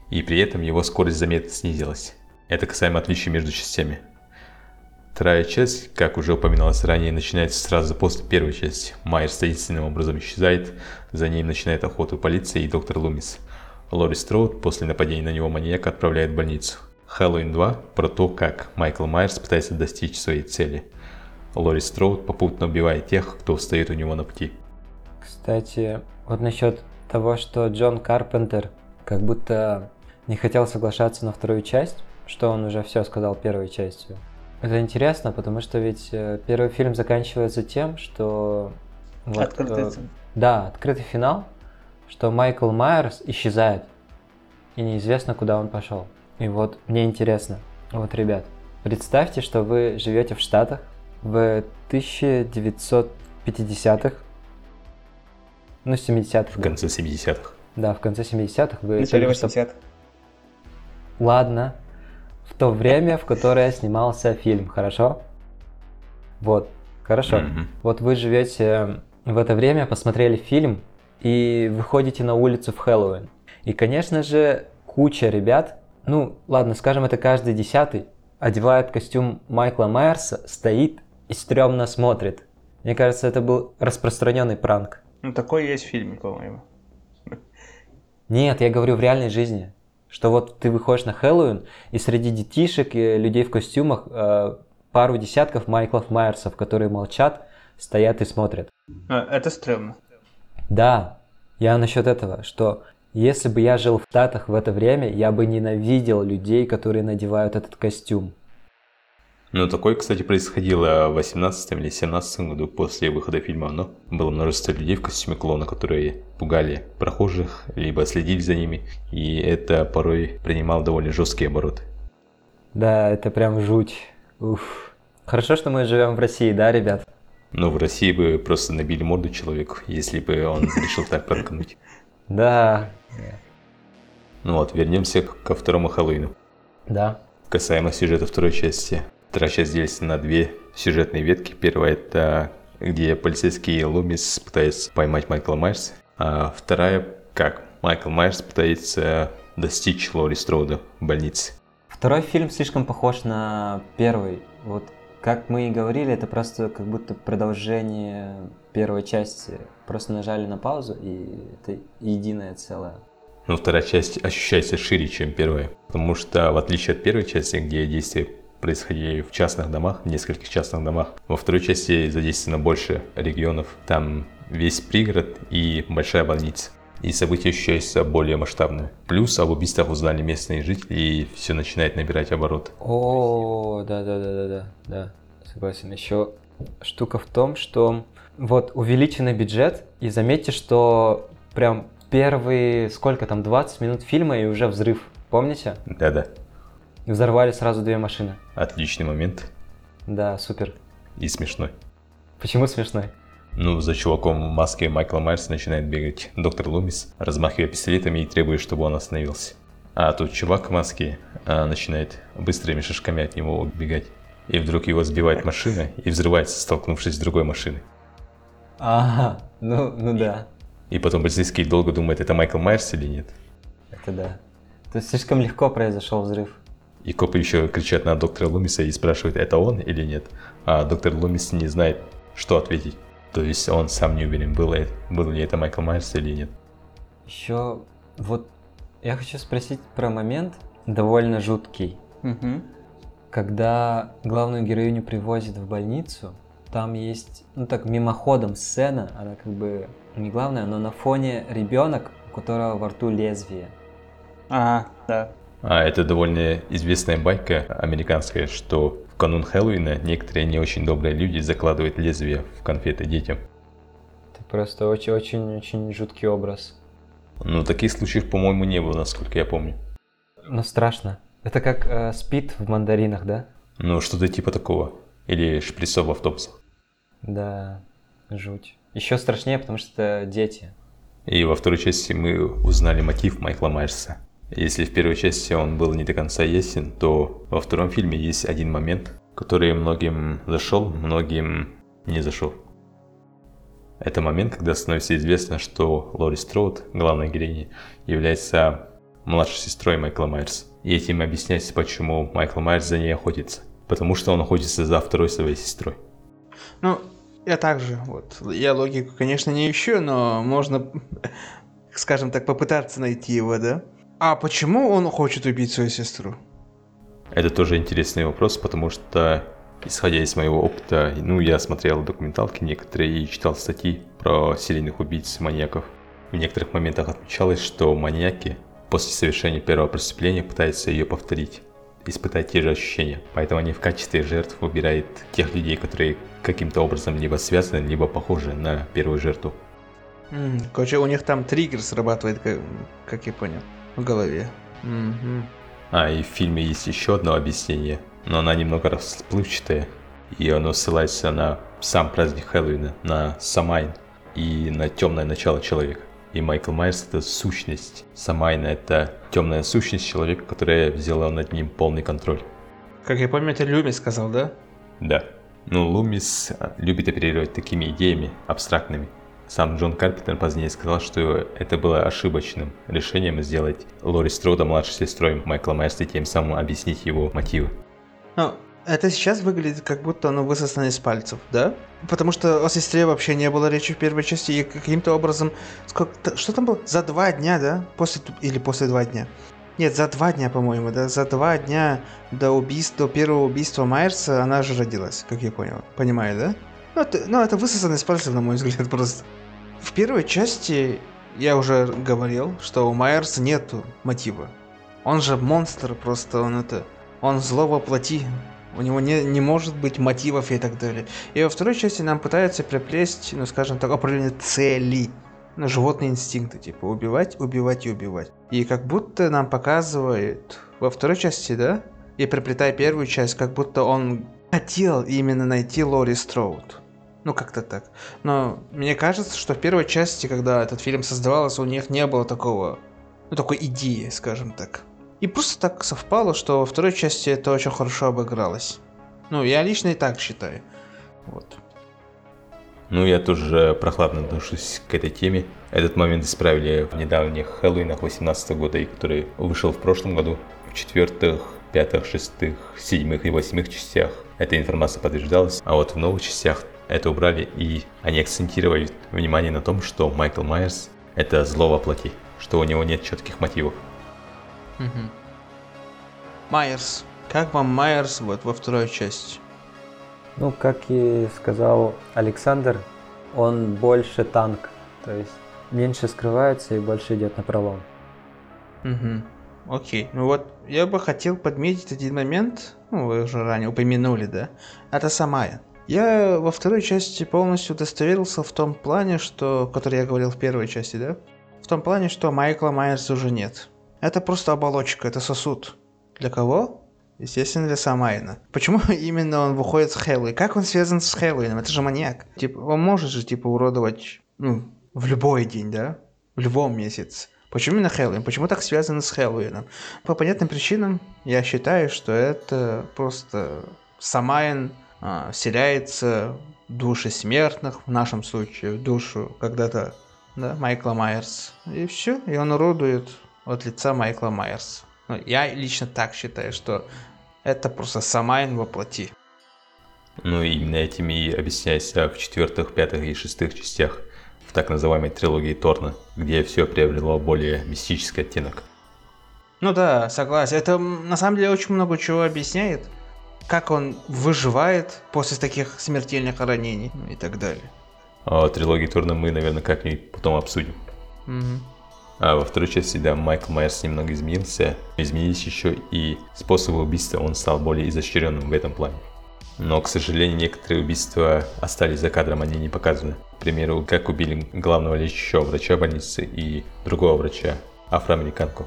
S1: И при этом его скорость заметно снизилась. Это касаемо отличий между частями. Вторая часть, как уже упоминалось ранее, начинается сразу после первой части. Майерс таинственным образом исчезает, за ним начинает охоту полиция и доктор Лумис. Лори Строуд после нападения на него маньяка отправляет в больницу. Хэллоуин 2 про то, как Майкл Майерс пытается достичь своей цели. Лори Строуд попутно убивает тех, кто встает у него на пути.
S3: Кстати, вот насчет того, что Джон Карпентер как будто не хотел соглашаться на вторую часть, что он уже все сказал первой частью. Это интересно, потому что ведь э, первый фильм заканчивается тем, что...
S2: Вот, открытый э,
S3: Да, открытый финал, что Майкл Майерс исчезает, и неизвестно, куда он пошел. И вот мне интересно, вот, ребят, представьте, что вы живете в Штатах в 1950-х, ну, 70-х.
S1: В конце 70-х.
S3: Да, в конце 70-х вы...
S2: В начале 80-х.
S3: Ладно, в то время, в которое снимался фильм, хорошо? Вот, хорошо. Mm-hmm. Вот вы живете в это время, посмотрели фильм и выходите на улицу в Хэллоуин. И, конечно же, куча ребят ну, ладно, скажем, это каждый десятый, одевает костюм Майкла Майерса, стоит и стрёмно смотрит. Мне кажется, это был распространенный пранк.
S2: Ну, такой есть в фильме, по-моему.
S3: Нет, я говорю в реальной жизни. Что вот ты выходишь на Хэллоуин, и среди детишек и людей в костюмах э, пару десятков Майклов Майерсов, которые молчат, стоят и смотрят.
S2: А, это стрёмно.
S3: Да, я насчет этого, что если бы я жил в Штатах в это время, я бы ненавидел людей, которые надевают этот костюм.
S1: Ну, такое, кстати, происходило в 18 или 17 году после выхода фильма «Оно». Было множество людей в костюме клона, которые пугали прохожих, либо следили за ними, и это порой принимало довольно жесткие обороты.
S3: Да, это прям жуть. Уф. Хорошо, что мы живем в России, да, ребят?
S1: Ну, в России бы просто набили морду человеку, если бы он *laughs* решил так пранкнуть.
S3: Да,
S1: ну вот, вернемся ко второму Хэллоуину.
S3: Да.
S1: Касаемо сюжета второй части. Вторая часть делится на две сюжетные ветки. Первая это где полицейский Лумис пытается поймать Майкла Майерса. А вторая, как Майкл Майерс пытается достичь Лори Строуда в больнице.
S3: Второй фильм слишком похож на первый. Вот как мы и говорили, это просто как будто продолжение первой части. Просто нажали на паузу, и это единое целое.
S1: Но вторая часть ощущается шире, чем первая. Потому что, в отличие от первой части, где действия происходили в частных домах, в нескольких частных домах, во второй части задействовано больше регионов. Там весь пригород и большая больница и события ощущаются более масштабными. Плюс об убийствах узнали местные жители, и все начинает набирать оборот.
S3: О, да, да, да, да, да, да, согласен. Еще штука в том, что вот увеличенный бюджет, и заметьте, что прям первые, сколько там, 20 минут фильма и уже взрыв, помните?
S1: Да-да.
S3: Взорвали сразу две машины.
S1: Отличный момент.
S3: Да, супер.
S1: И смешной.
S3: Почему смешной?
S1: Ну, за чуваком в маске Майкла Майерса начинает бегать доктор Лумис, размахивая пистолетами и требуя, чтобы он остановился. А тут чувак в маске а, начинает быстрыми шажками от него убегать. И вдруг его сбивает машина и взрывается, столкнувшись с другой машиной.
S3: Ага, ну, ну да.
S1: И потом полицейский долго думает, это Майкл Майерс или нет.
S3: Это да. То есть слишком легко произошел взрыв.
S1: И копы еще кричат на доктора Лумиса и спрашивают, это он или нет. А доктор Лумис не знает, что ответить. То есть он сам не уверен, было, был ли это Майкл Майерс или нет.
S3: Еще вот я хочу спросить про момент довольно жуткий.
S2: Угу.
S3: Когда главную героиню привозят в больницу, там есть, ну так, мимоходом сцена, она как бы не главная, но на фоне ребенок, у которого во рту лезвие.
S2: А, да.
S1: А это довольно известная байка американская, что канун Хэллоуина некоторые не очень добрые люди закладывают лезвие в конфеты детям.
S3: Это просто очень-очень-очень жуткий образ.
S1: Ну, таких случаев, по-моему, не было, насколько я помню.
S3: Но страшно. Это как э, спид в мандаринах, да?
S1: Ну, что-то типа такого. Или шприцов в автобусах.
S3: Да, жуть. Еще страшнее, потому что это дети.
S1: И во второй части мы узнали мотив Майкла Майерса. Если в первой части он был не до конца ясен, то во втором фильме есть один момент, который многим зашел, многим не зашел. Это момент, когда становится известно, что Лори Строуд, главная героиня, является младшей сестрой Майкла Майерса. И этим объясняется, почему Майкл Майерс за ней охотится. Потому что он охотится за второй своей сестрой.
S2: Ну, я также, вот, я логику, конечно, не ищу, но можно, скажем так, попытаться найти его, да? А почему он хочет убить свою сестру?
S1: Это тоже интересный вопрос, потому что, исходя из моего опыта, ну, я смотрел документалки некоторые и читал статьи про серийных убийц, маньяков. В некоторых моментах отмечалось, что маньяки после совершения первого преступления пытаются ее повторить, испытать те же ощущения. Поэтому они в качестве жертв выбирают тех людей, которые каким-то образом либо связаны, либо похожи на первую жертву.
S2: Mm, короче, у них там триггер срабатывает, как, как я понял в голове. Угу.
S1: А, и в фильме есть еще одно объяснение, но она немного расплывчатая, и оно ссылается на сам праздник Хэллоуина, на Самайн и на темное начало человека. И Майкл Майерс это сущность. Самайна это темная сущность человека, которая взяла над ним полный контроль.
S2: Как я помню, это Люмис сказал, да?
S1: Да. Ну, Лумис любит оперировать такими идеями абстрактными. Сам Джон Карпентер позднее сказал, что это было ошибочным решением сделать Лори Строуда младшей сестрой Майкла Майерса и тем самым объяснить его мотивы.
S2: Ну, это сейчас выглядит как будто оно высосано из пальцев, да? Потому что о сестре вообще не было речи в первой части, и каким-то образом... Сколько, что там было? За два дня, да? После, или после два дня? Нет, за два дня, по-моему, да? За два дня до убийства, до первого убийства Майерса она же родилась, как я понял. Понимаю, да? Ну, это, ну, это высосано из пальцев, на мой взгляд, просто. В первой части я уже говорил, что у Майерса нету мотива. Он же монстр, просто он это... Он зло воплоти. У него не, не может быть мотивов и так далее. И во второй части нам пытаются приплесть, ну скажем так, определенные цели. Ну, животные инстинкты, типа убивать, убивать и убивать. И как будто нам показывает во второй части, да? И приплетая первую часть, как будто он хотел именно найти Лори Строуд. Ну, как-то так. Но мне кажется, что в первой части, когда этот фильм создавался, у них не было такого, ну, такой идеи, скажем так. И просто так совпало, что во второй части это очень хорошо обыгралось. Ну, я лично и так считаю. Вот.
S1: Ну, я тоже прохладно отношусь к этой теме. Этот момент исправили в недавних Хэллоуинах 18 года, и который вышел в прошлом году. В четвертых, пятых, шестых, седьмых и восьмых частях эта информация подтверждалась, а вот в новых частях это убрали, и они акцентировали внимание на том, что Майкл Майерс – это зло во плоти, что у него нет четких мотивов.
S2: Майерс. Как вам Майерс вот во второй части?
S3: Ну, как и сказал Александр, он больше танк, то есть меньше скрывается и больше идет на пролом.
S2: Угу. Окей. Ну вот, я бы хотел подметить один момент, ну, вы уже ранее упомянули, да? Это Самая. Я во второй части полностью удостоверился в том плане, что, который я говорил в первой части, да? В том плане, что Майкла Майерса уже нет. Это просто оболочка, это сосуд. Для кого? Естественно, для Самайна. Почему *laughs* именно он выходит с Хэллоуин? Как он связан с Хэллоуином? Это же маньяк. Типа, он может же, типа, уродовать, ну, в любой день, да? В любом месяце. Почему именно Хэллоуин? Почему так связано с Хэллоуином? По понятным причинам я считаю, что это просто Самайн вселяется в души смертных, в нашем случае, в душу когда-то да, Майкла Майерс. И все, и он уродует от лица Майкла Майерса. Ну, я лично так считаю, что это просто Самайн воплоти.
S1: Ну и именно этим и объясняется в четвертых, пятых и шестых частях в так называемой трилогии Торна, где все приобрело более мистический оттенок.
S2: Ну да, согласен. Это на самом деле очень много чего объясняет. Как он выживает после таких смертельных ранений ну и так далее.
S1: А трилогию Торна мы, наверное, как-нибудь потом обсудим.
S2: Мгм.
S1: А во второй части, да, Майкл Майерс немного изменился. Изменились еще и способы убийства, он стал более изощренным в этом плане. Но, к сожалению, некоторые убийства остались за кадром, они не показаны. К примеру, как убили главного лечащего врача больницы и другого врача, афроамериканку.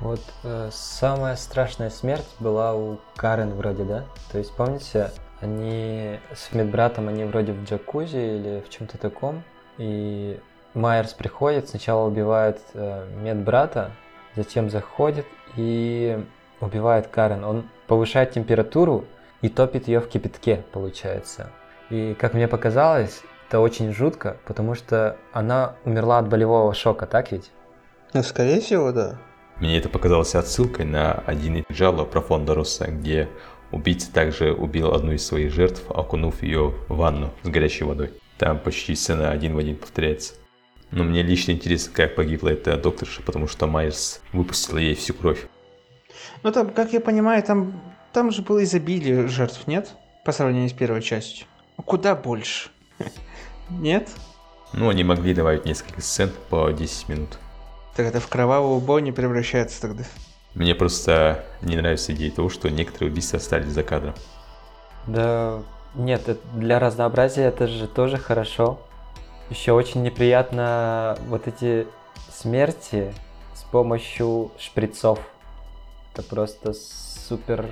S3: Вот э, самая страшная смерть была у Карен вроде, да? То есть помните, они с медбратом, они вроде в джакузи или в чем-то таком, и Майерс приходит, сначала убивает э, медбрата, затем заходит и убивает Карен. Он повышает температуру и топит ее в кипятке, получается. И как мне показалось, это очень жутко, потому что она умерла от болевого шока, так ведь?
S2: Ну, скорее всего, да.
S1: Мне это показалось отсылкой на один из Джалло про фонда Росса, где убийца также убил одну из своих жертв, окунув ее в ванну с горячей водой. Там почти сцена один в один повторяется. Но мне лично интересно, как погибла эта докторша, потому что Майерс выпустила ей всю кровь.
S2: Ну там, как я понимаю, там, там же было изобилие жертв, нет? По сравнению с первой частью. Куда больше? *laughs* Нет?
S1: Ну, они могли добавить несколько сцен по 10 минут.
S2: Так это в кровавую бой не превращается тогда.
S1: Мне просто не нравится идея того, что некоторые убийства остались за кадром.
S3: Да, нет, для разнообразия это же тоже хорошо. Еще очень неприятно вот эти смерти с помощью шприцов. Это просто супер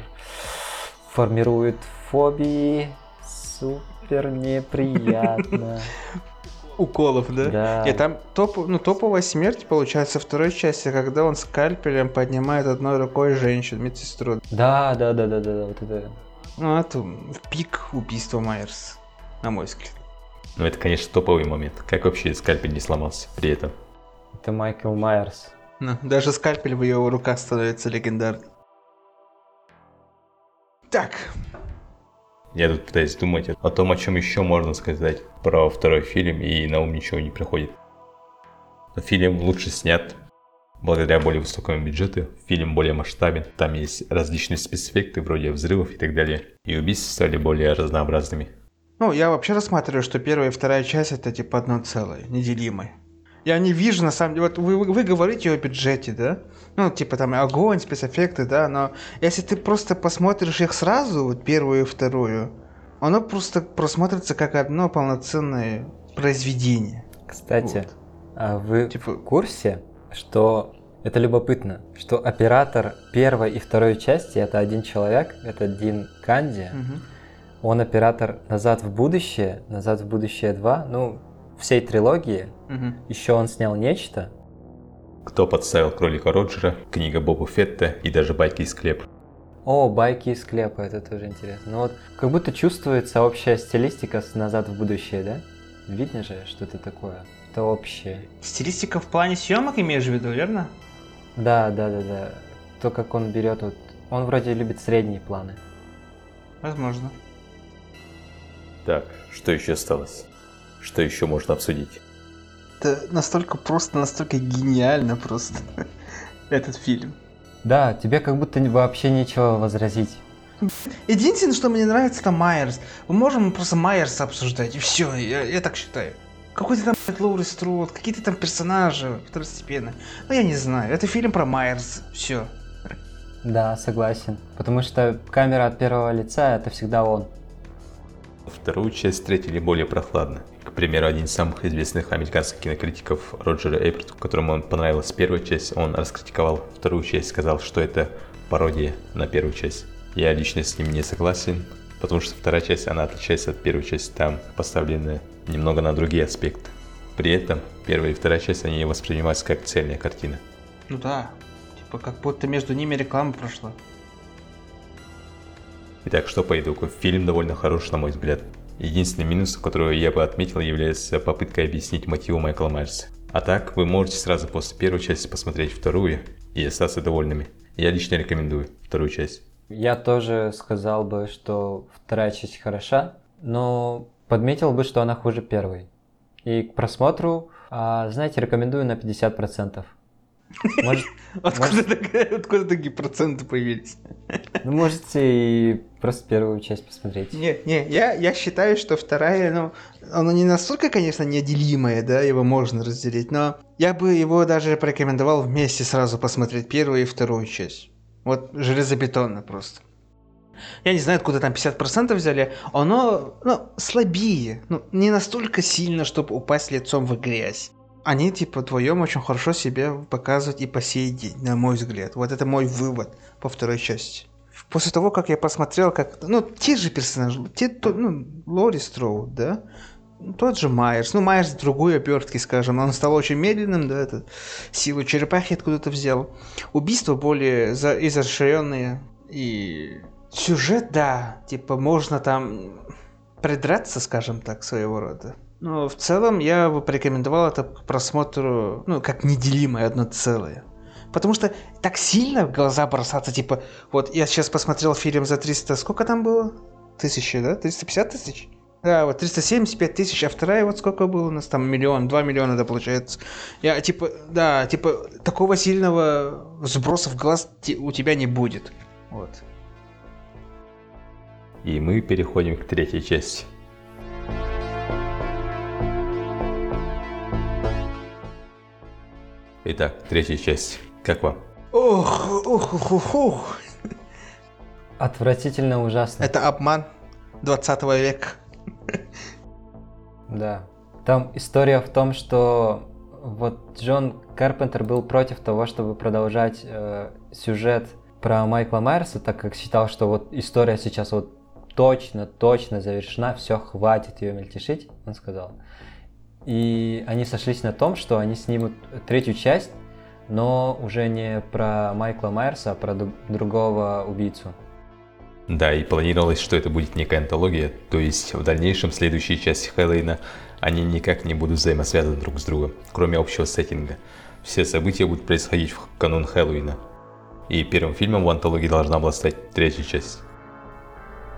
S3: формирует фобии. Супер неприятно. *laughs*
S2: Уколов, да?
S3: Да.
S2: И там топ, ну, топовая смерть получается второй части, когда он скальпелем поднимает одной рукой женщину, медсестру.
S3: Да, да, да, да, да, да, вот это.
S2: Ну, это в пик убийства Майерс, на мой взгляд.
S1: Но это, конечно, топовый момент. Как вообще скальпель не сломался при этом?
S3: Это Майкл Майерс.
S2: Ну, даже скальпель в его руках становится легендарным. Так,
S1: Я тут пытаюсь думать о том, о чем еще можно сказать про второй фильм, и на ум ничего не приходит. Но фильм лучше снят благодаря более высокому бюджету. Фильм более масштабен, там есть различные спецэффекты вроде взрывов и так далее. И убийства стали более разнообразными.
S2: ну, я вообще рассматриваю, что первая и вторая часть это типа одно целое, неделимое. Я не вижу, на самом деле, вот вы, вы- говорите о бюджете, да? Ну, типа там огонь, спецэффекты, да, но если ты просто посмотришь их сразу, вот первую и вторую, оно просто просмотрится как одно полноценное произведение.
S3: Кстати,
S2: Вот.
S3: а вы
S2: Типа-
S3: в курсе, что это любопытно, что оператор первой и второй части это один человек, это Дин Канди.
S2: Мгм.
S3: Он оператор «Назад в будущее», «Назад в будущее 2», ну, всей трилогии.
S2: Мгм.
S3: Еще он снял «Нечто».
S1: Кто подставил кролика Роджера, книга Боба Фетта и даже байки из склеп.
S3: О, байки из склепа, это тоже интересно. Ну вот, как будто чувствуется общая стилистика с «Назад в будущее», да? Видно же, что это такое. Это общее.
S2: Стилистика в плане съемок имеешь в виду, верно?
S3: Да, да, да, да. То, как он берет вот... Он вроде любит средние планы.
S2: Возможно.
S1: Так, что еще осталось? Что еще можно обсудить?
S2: Это настолько просто, настолько гениально просто. *laughs* Этот фильм.
S3: Да, тебе как будто вообще нечего возразить.
S2: Единственное, что мне нравится, это Майерс. Мы можем просто Майерса обсуждать, и все, я, я так считаю. Какой-то там Лоури Строуд, какие-то там персонажи второстепенные. Ну, я не знаю, это фильм про Майерс, все.
S3: Да, согласен. Потому что камера от первого лица это всегда он.
S1: Вторую часть встретили более прохладно. Примеру, один из самых известных американских кинокритиков, Роджер Эйберт, которому он понравилась первая часть, он раскритиковал вторую часть, сказал, что это пародия на первую часть. Я лично с ним не согласен, потому что вторая часть, она отличается от первой части, там поставлены немного на другие аспекты. При этом первая и вторая часть, они воспринимаются как цельная картина.
S2: Ну да, типа как будто между ними реклама прошла.
S1: Итак, что по итогу? Фильм довольно хорош, на мой взгляд. Единственный минус, который я бы отметил, является попыткой объяснить мотивы Майкла Майерса. А так, вы можете сразу после первой части посмотреть вторую и остаться довольными. Я лично рекомендую вторую часть.
S3: Я тоже сказал бы, что вторая часть хороша, но подметил бы, что она хуже первой. И к просмотру, а, знаете, рекомендую на 50%.
S2: Может, *laughs* откуда, может... Так, откуда такие проценты появились?
S3: Ну, можете и просто первую часть посмотреть.
S2: Не, не, я, я считаю, что вторая, ну, она не настолько, конечно, неотделимая, да, его можно разделить, но я бы его даже порекомендовал вместе сразу посмотреть первую и вторую часть. Вот железобетонно просто. Я не знаю, откуда там 50% взяли. Оно ну, слабее. Ну, не настолько сильно, чтобы упасть лицом в грязь. Они, типа, вдвоем очень хорошо себя показывают и по сей день, на мой взгляд. Вот это мой вывод по второй части. После того, как я посмотрел, как... Ну, те же персонажи, те, то, ну, Лори Строуд, да? Тот же Майерс. Ну, Майерс в другой обертке, скажем. Он стал очень медленным, да, этот силу черепахи откуда-то взял. Убийства более за... изощренные. И сюжет, да, типа, можно там придраться, скажем так, своего рода. Но в целом я бы порекомендовал это к просмотру, ну, как неделимое одно целое. Потому что так сильно в глаза бросаться, типа, вот я сейчас посмотрел фильм за 300, сколько там было? Тысячи, да? 350 тысяч? Да, вот 375 тысяч, а вторая вот сколько было у нас там? Миллион, два миллиона, да, получается. Я, типа, да, типа, такого сильного сброса в глаз у тебя не будет. Вот.
S1: И мы переходим к третьей части. Итак, третья часть. Как вам?
S2: Ох, ох, ох, ох, ох.
S3: Отвратительно ужасно.
S2: Это обман 20 века.
S3: Да. Там история в том, что вот Джон Карпентер был против того, чтобы продолжать э, сюжет про Майкла Майерса, так как считал, что вот история сейчас вот точно, точно завершена, все, хватит ее мельтешить, он сказал. И они сошлись на том, что они снимут третью часть, но уже не про Майкла Майерса, а про другого убийцу.
S1: Да, и планировалось, что это будет некая антология, то есть в дальнейшем следующие части Хэллоуина, они никак не будут взаимосвязаны друг с другом, кроме общего сеттинга. Все события будут происходить в канун Хэллоуина. И первым фильмом в антологии должна была стать третья часть.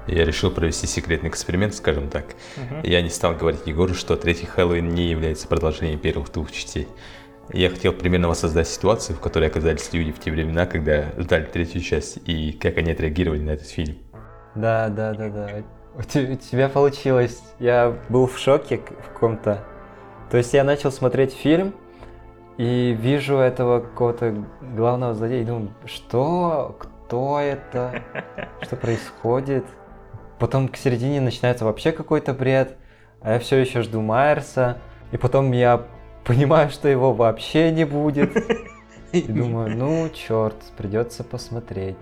S1: Я решил провести секретный эксперимент, скажем так. Угу. Я не стал говорить Егору, что третий Хэллоуин не является продолжением первых двух частей. Я хотел примерно воссоздать ситуацию, в которой оказались люди в те времена, когда ждали третью часть, и как они отреагировали на этот фильм.
S3: Да, да, да, да. У тебя получилось. Я был в шоке в каком-то. То есть я начал смотреть фильм, и вижу этого какого-то главного злодея, и думаю, что? Кто это? Что происходит? Потом к середине начинается вообще какой-то бред, а я все еще жду Майерса, и потом я понимаю, что его вообще не будет. И думаю, ну, черт, придется посмотреть.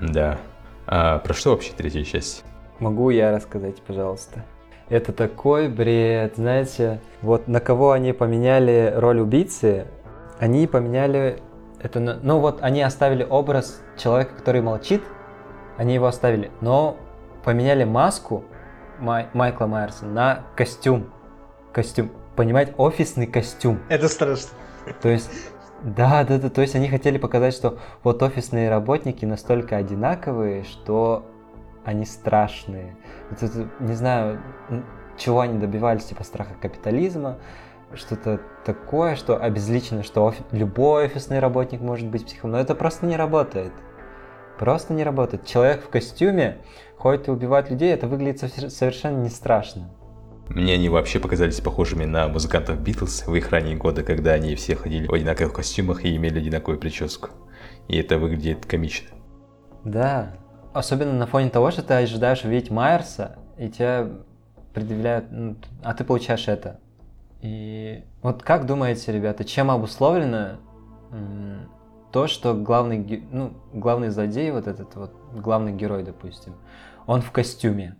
S1: Да. А про что вообще третья часть?
S3: Могу я рассказать, пожалуйста. Это такой бред, знаете, вот на кого они поменяли роль убийцы, Они поменяли это, ну вот они оставили образ человека, который молчит, они его оставили, но поменяли маску Май, Майкла Майерса на костюм. Костюм. Понимаете, офисный костюм.
S2: Это страшно.
S3: То есть, да, да, да, то есть они хотели показать, что вот офисные работники настолько одинаковые, что они страшные. Это, это, не знаю, чего они добивались, типа страха капитализма, что-то такое, что обезличено, что офи- любой офисный работник может быть психом, но это просто не работает. Просто не работает. Человек в костюме ходит и убивает людей, это выглядит совершенно не страшно.
S1: Мне они вообще показались похожими на музыкантов Битлз в их ранние годы, когда они все ходили в одинаковых костюмах и имели одинаковую прическу. И это выглядит комично.
S3: Да, особенно на фоне того, что ты ожидаешь увидеть Майерса, и тебя предъявляют, ну, а ты получаешь это. И вот как думаете, ребята, чем обусловлено то, что главный, ну, главный злодей, вот этот вот главный герой, допустим, он в костюме?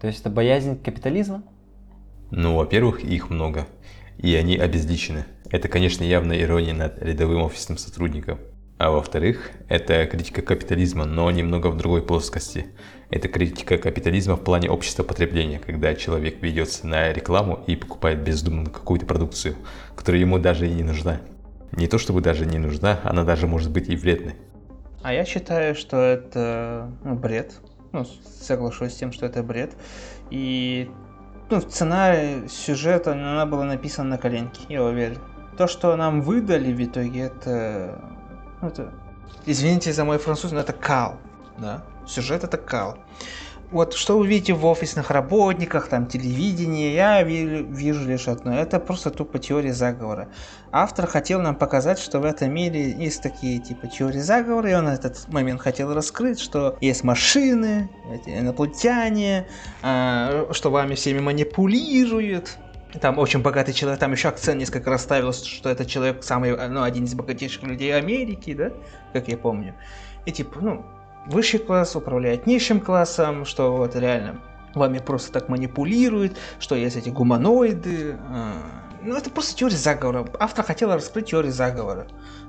S3: То есть это боязнь капитализма?
S1: Ну, во-первых, их много, и они обезличены. Это, конечно, явная ирония над рядовым офисным сотрудником. А во-вторых, это критика капитализма, но немного в другой плоскости. Это критика капитализма в плане общества потребления, когда человек ведется на рекламу и покупает бездумно какую-то продукцию, которая ему даже и не нужна. Не то чтобы даже не нужна, она даже может быть и вредной.
S2: А я считаю, что это ну, бред. Ну, соглашусь с тем, что это бред. И ну, цена сюжета, она была написана на коленке, я уверен. То, что нам выдали в итоге, это ну, это, извините за мой француз, но это кал, да, сюжет это кал. Вот что вы видите в офисных работниках, там, телевидении, я вижу лишь одно. Это просто тупо теория заговора. Автор хотел нам показать, что в этом мире есть такие типа теории заговора, и он этот момент хотел раскрыть, что есть машины, инопланетяне, э, что вами всеми манипулируют, там очень богатый человек, там еще акцент несколько раз ставился, что это человек самый, ну, один из богатейших людей Америки, да, как я помню. И типа, ну, высший класс управляет низшим классом, что вот реально вами просто так манипулируют, что есть эти гуманоиды. А, ну, это просто теория заговора. Автор хотел раскрыть теорию заговора.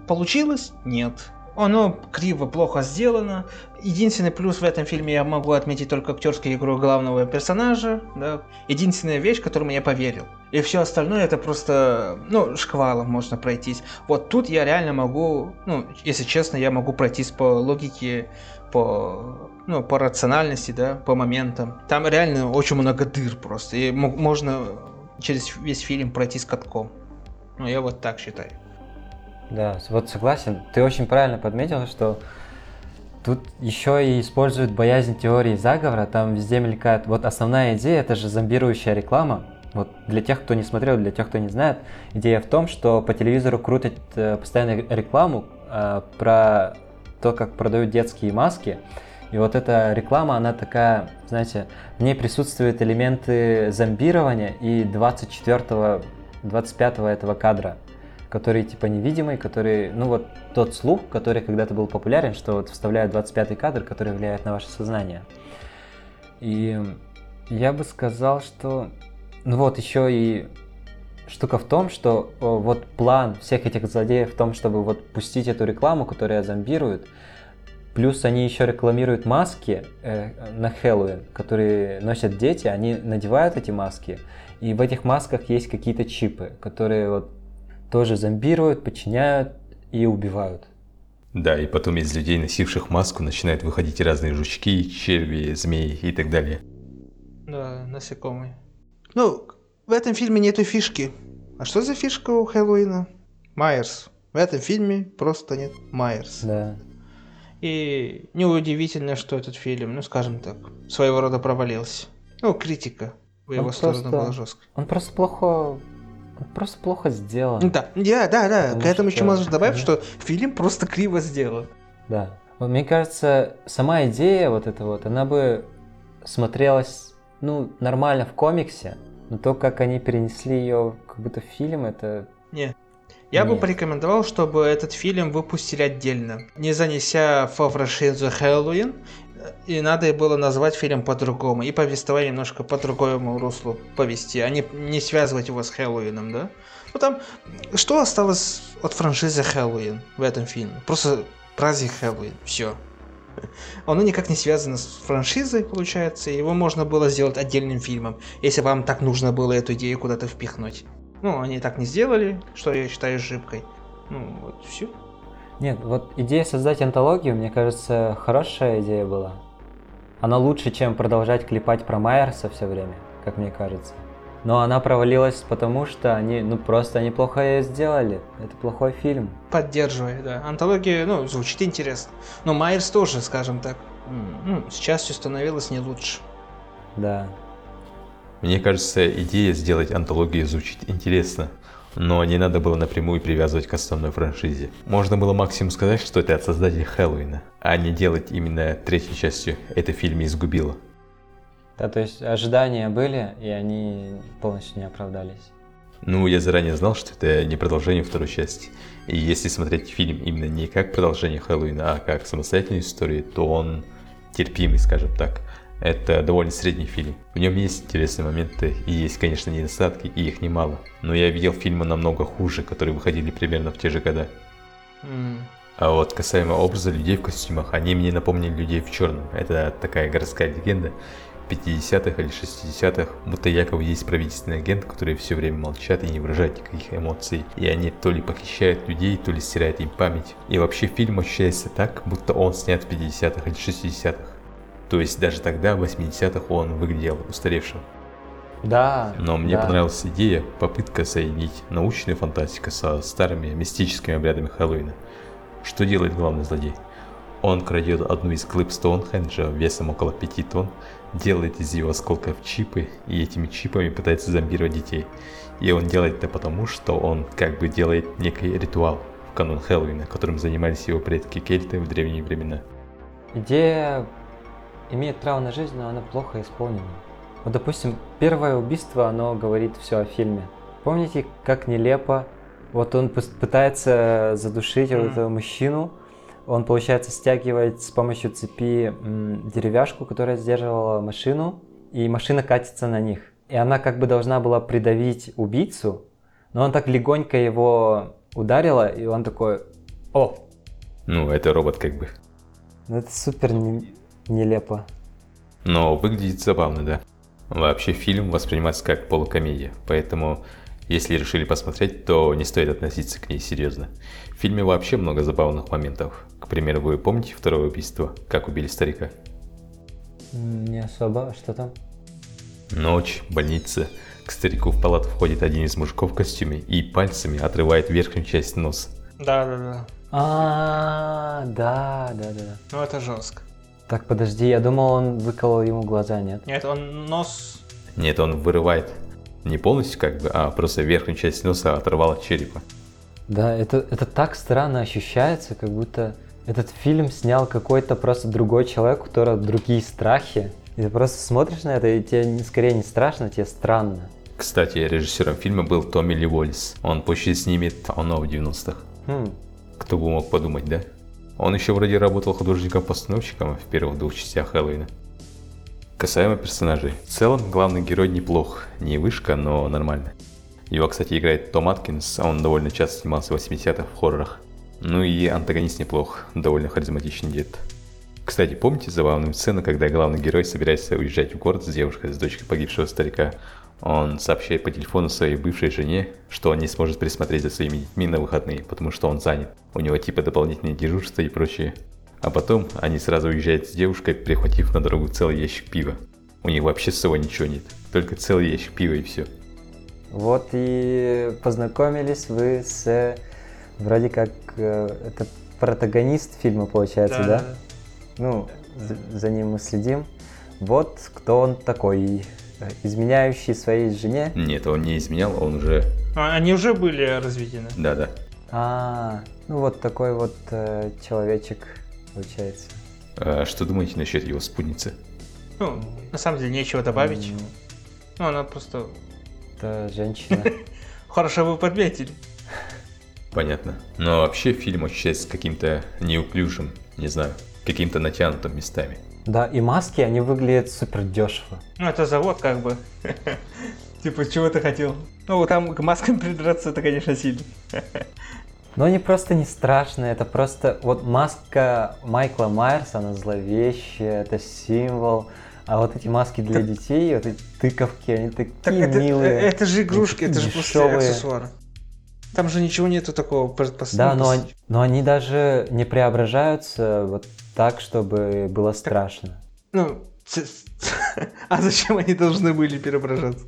S2: Получилось? Нет. Оно криво, плохо сделано. Единственный плюс в этом фильме я могу отметить только актерскую игру главного персонажа. Да. Единственная вещь, которому я поверил. И все остальное это просто, ну, шквалом можно пройтись. Вот тут я реально могу, ну, если честно, я могу пройтись по логике, по, ну, по рациональности, да, по моментам. Там реально очень много дыр просто. И можно через весь фильм пройти с катком. Ну, я вот так считаю.
S3: Да, вот согласен. Ты очень правильно подметил, что тут еще и используют боязнь теории заговора. Там везде мелькает. Вот основная идея это же зомбирующая реклама. Вот для тех, кто не смотрел, для тех, кто не знает, идея в том, что по телевизору крутят э, постоянно рекламу э, про то, как продают детские маски. И вот эта реклама, она такая, знаете, в ней присутствуют элементы зомбирования и 24 25 этого кадра который типа невидимый, который, ну вот тот слух, который когда-то был популярен, что вот вставляют 25-й кадр, который влияет на ваше сознание. И я бы сказал, что, ну вот еще и штука в том, что вот план всех этих злодеев в том, чтобы вот пустить эту рекламу, которая зомбирует, плюс они еще рекламируют маски э, на Хэллоуин, которые носят дети, они надевают эти маски, и в этих масках есть какие-то чипы, которые вот тоже зомбируют, подчиняют и убивают.
S1: Да, и потом из людей, носивших маску, начинают выходить разные жучки, черви, змеи и так далее.
S2: Да, насекомые. Ну, в этом фильме нету фишки. А что за фишка у Хэллоуина? Майерс. В этом фильме просто нет Майерс.
S3: Да.
S2: И неудивительно, что этот фильм, ну скажем так, своего рода провалился. Ну, критика в его он сторону просто, была жесткая.
S3: Он просто плохо просто плохо сделан.
S2: Да, да, да, да. Потому К этому что... еще можно добавить, что фильм просто криво сделан.
S3: Да. Вот мне кажется, сама идея вот эта вот, она бы смотрелась, ну, нормально в комиксе, но то, как они перенесли ее как будто в фильм, это...
S2: Не. Я Нет. бы порекомендовал, чтобы этот фильм выпустили отдельно, не занеся во франшизу Хэллоуин, и надо было назвать фильм по-другому, и повествование немножко по другому руслу повести, а не, не связывать его с Хэллоуином, да? Ну там, что осталось от франшизы Хэллоуин в этом фильме? Просто праздник Хэллоуин, все. *laughs* Оно никак не связано с франшизой, получается, его можно было сделать отдельным фильмом, если вам так нужно было эту идею куда-то впихнуть. Ну, они так не сделали, что я считаю ошибкой. Ну, вот все.
S3: Нет, вот идея создать антологию, мне кажется, хорошая идея была. Она лучше, чем продолжать клепать про Майерса все время, как мне кажется. Но она провалилась, потому что они, ну просто неплохо ее сделали. Это плохой фильм.
S2: Поддерживаю, да. Антология, ну, звучит интересно. Но Майерс тоже, скажем так, ну, сейчас все становилось не лучше.
S3: Да.
S1: Мне кажется, идея сделать антологию звучит интересно, но не надо было напрямую привязывать к основной франшизе. Можно было максимум сказать, что это от создателей Хэллоуина, а не делать именно третьей частью это фильм изгубило.
S3: Да, то есть ожидания были, и они полностью не оправдались.
S1: Ну, я заранее знал, что это не продолжение второй части. И если смотреть фильм именно не как продолжение Хэллоуина, а как самостоятельную историю, то он терпимый, скажем так. Это довольно средний фильм. В нем есть интересные моменты и есть, конечно, недостатки, и их немало. Но я видел фильмы намного хуже, которые выходили примерно в те же года.
S2: Mm.
S1: А вот касаемо образа людей в костюмах, они мне напомнили людей в черном. Это такая городская легенда. 50-х или 60-х, будто якобы есть правительственный агент, которые все время молчат и не выражают никаких эмоций. И они то ли похищают людей, то ли стирают им память. И вообще фильм ощущается так, будто он снят в 50-х или 60-х. То есть даже тогда, в 80-х, он выглядел устаревшим.
S3: Да.
S1: Но мне
S3: да.
S1: понравилась идея, попытка соединить научную фантастику со старыми мистическими обрядами Хэллоуина. Что делает главный злодей? Он крадет одну из глыб Стоунхенджа весом около 5 тонн, делает из его осколков чипы и этими чипами пытается зомбировать детей. И он делает это потому, что он как бы делает некий ритуал в канун Хэллоуина, которым занимались его предки кельты в древние времена.
S3: Идея имеет право на жизнь, но она плохо исполнена. Вот, допустим, первое убийство, оно говорит все о фильме. Помните, как нелепо? Вот он пытается задушить mm. вот этого мужчину, он, получается, стягивает с помощью цепи деревяшку, которая сдерживала машину, и машина катится на них. И она как бы должна была придавить убийцу, но он так легонько его ударила, и он такой, о!
S1: Ну, это робот как бы.
S3: Ну, это супер не, нелепо.
S1: Но выглядит забавно, да. Вообще фильм воспринимается как полукомедия, поэтому если решили посмотреть, то не стоит относиться к ней серьезно. В фильме вообще много забавных моментов. К примеру, вы помните второе убийство, как убили старика?
S3: Не особо, а что там?
S1: Ночь, больница. К старику в палату входит один из мужиков в костюме и пальцами отрывает верхнюю часть носа.
S2: Да, да, да.
S3: А, да, да, да.
S2: Ну это жестко.
S3: Так, подожди, я думал, он выколол ему глаза, нет?
S2: Нет, он нос...
S1: Нет, он вырывает не полностью как бы, а просто верхнюю часть носа оторвал от черепа.
S3: Да, это, это так странно ощущается, как будто этот фильм снял какой-то просто другой человек, у которого другие страхи. И ты просто смотришь на это, и тебе скорее не страшно, тебе странно.
S1: Кстати, режиссером фильма был Томми Ли Уоллес. Он почти снимет оно в 90-х.
S3: Хм.
S1: Кто бы мог подумать, да? Он еще вроде работал художником-постановщиком в первых двух частях Хэллоуина. Касаемо персонажей. В целом, главный герой неплох. Не вышка, но нормально. Его, кстати, играет Том Аткинс, а он довольно часто снимался в 80-х в хоррорах. Ну и антагонист неплох, довольно харизматичный дед. Кстати, помните забавную сцену, когда главный герой собирается уезжать в город с девушкой, с дочкой погибшего старика? Он сообщает по телефону своей бывшей жене, что он не сможет присмотреть за своими детьми на выходные, потому что он занят. У него типа дополнительные дежурства и прочее. А потом они сразу уезжают с девушкой, прихватив на дорогу целый ящик пива. У них вообще с собой ничего нет, только целый ящик пива и все.
S3: Вот и познакомились вы с вроде как э, это протагонист фильма получается, да? да? Ну, за, за ним мы следим. Вот кто он такой, изменяющий своей жене?
S1: Нет, он не изменял, он уже.
S2: А, они уже были разведены.
S1: Да, да.
S3: А, ну вот такой вот э, человечек получается.
S1: А что думаете насчет его спутницы?
S2: Ну, на самом деле нечего добавить. Mm. Ну, она просто...
S3: Это женщина. *laughs*
S2: Хорошо вы подметили.
S1: Понятно. Но вообще фильм ощущается каким-то неуклюжим, не знаю, каким-то натянутым местами.
S3: Да, и маски, они выглядят супер дешево.
S2: Ну, это завод как бы. *laughs* Типа, чего ты хотел? Ну, там к маскам придраться, это, конечно, сильно. *laughs*
S3: Но они просто не страшные, это просто... Вот маска Майкла Майерса, она зловещая, это символ. А вот эти маски для детей, вот эти тыковки, они такие
S2: Так это,
S3: милые.
S2: это же игрушки, это же
S3: дешевые.
S2: аксессуары. Там же ничего нету такого предпос-
S3: Да, но, они- но они даже не преображаются вот так, чтобы было страшно.
S2: Ну, *laughs* а зачем они должны были преображаться?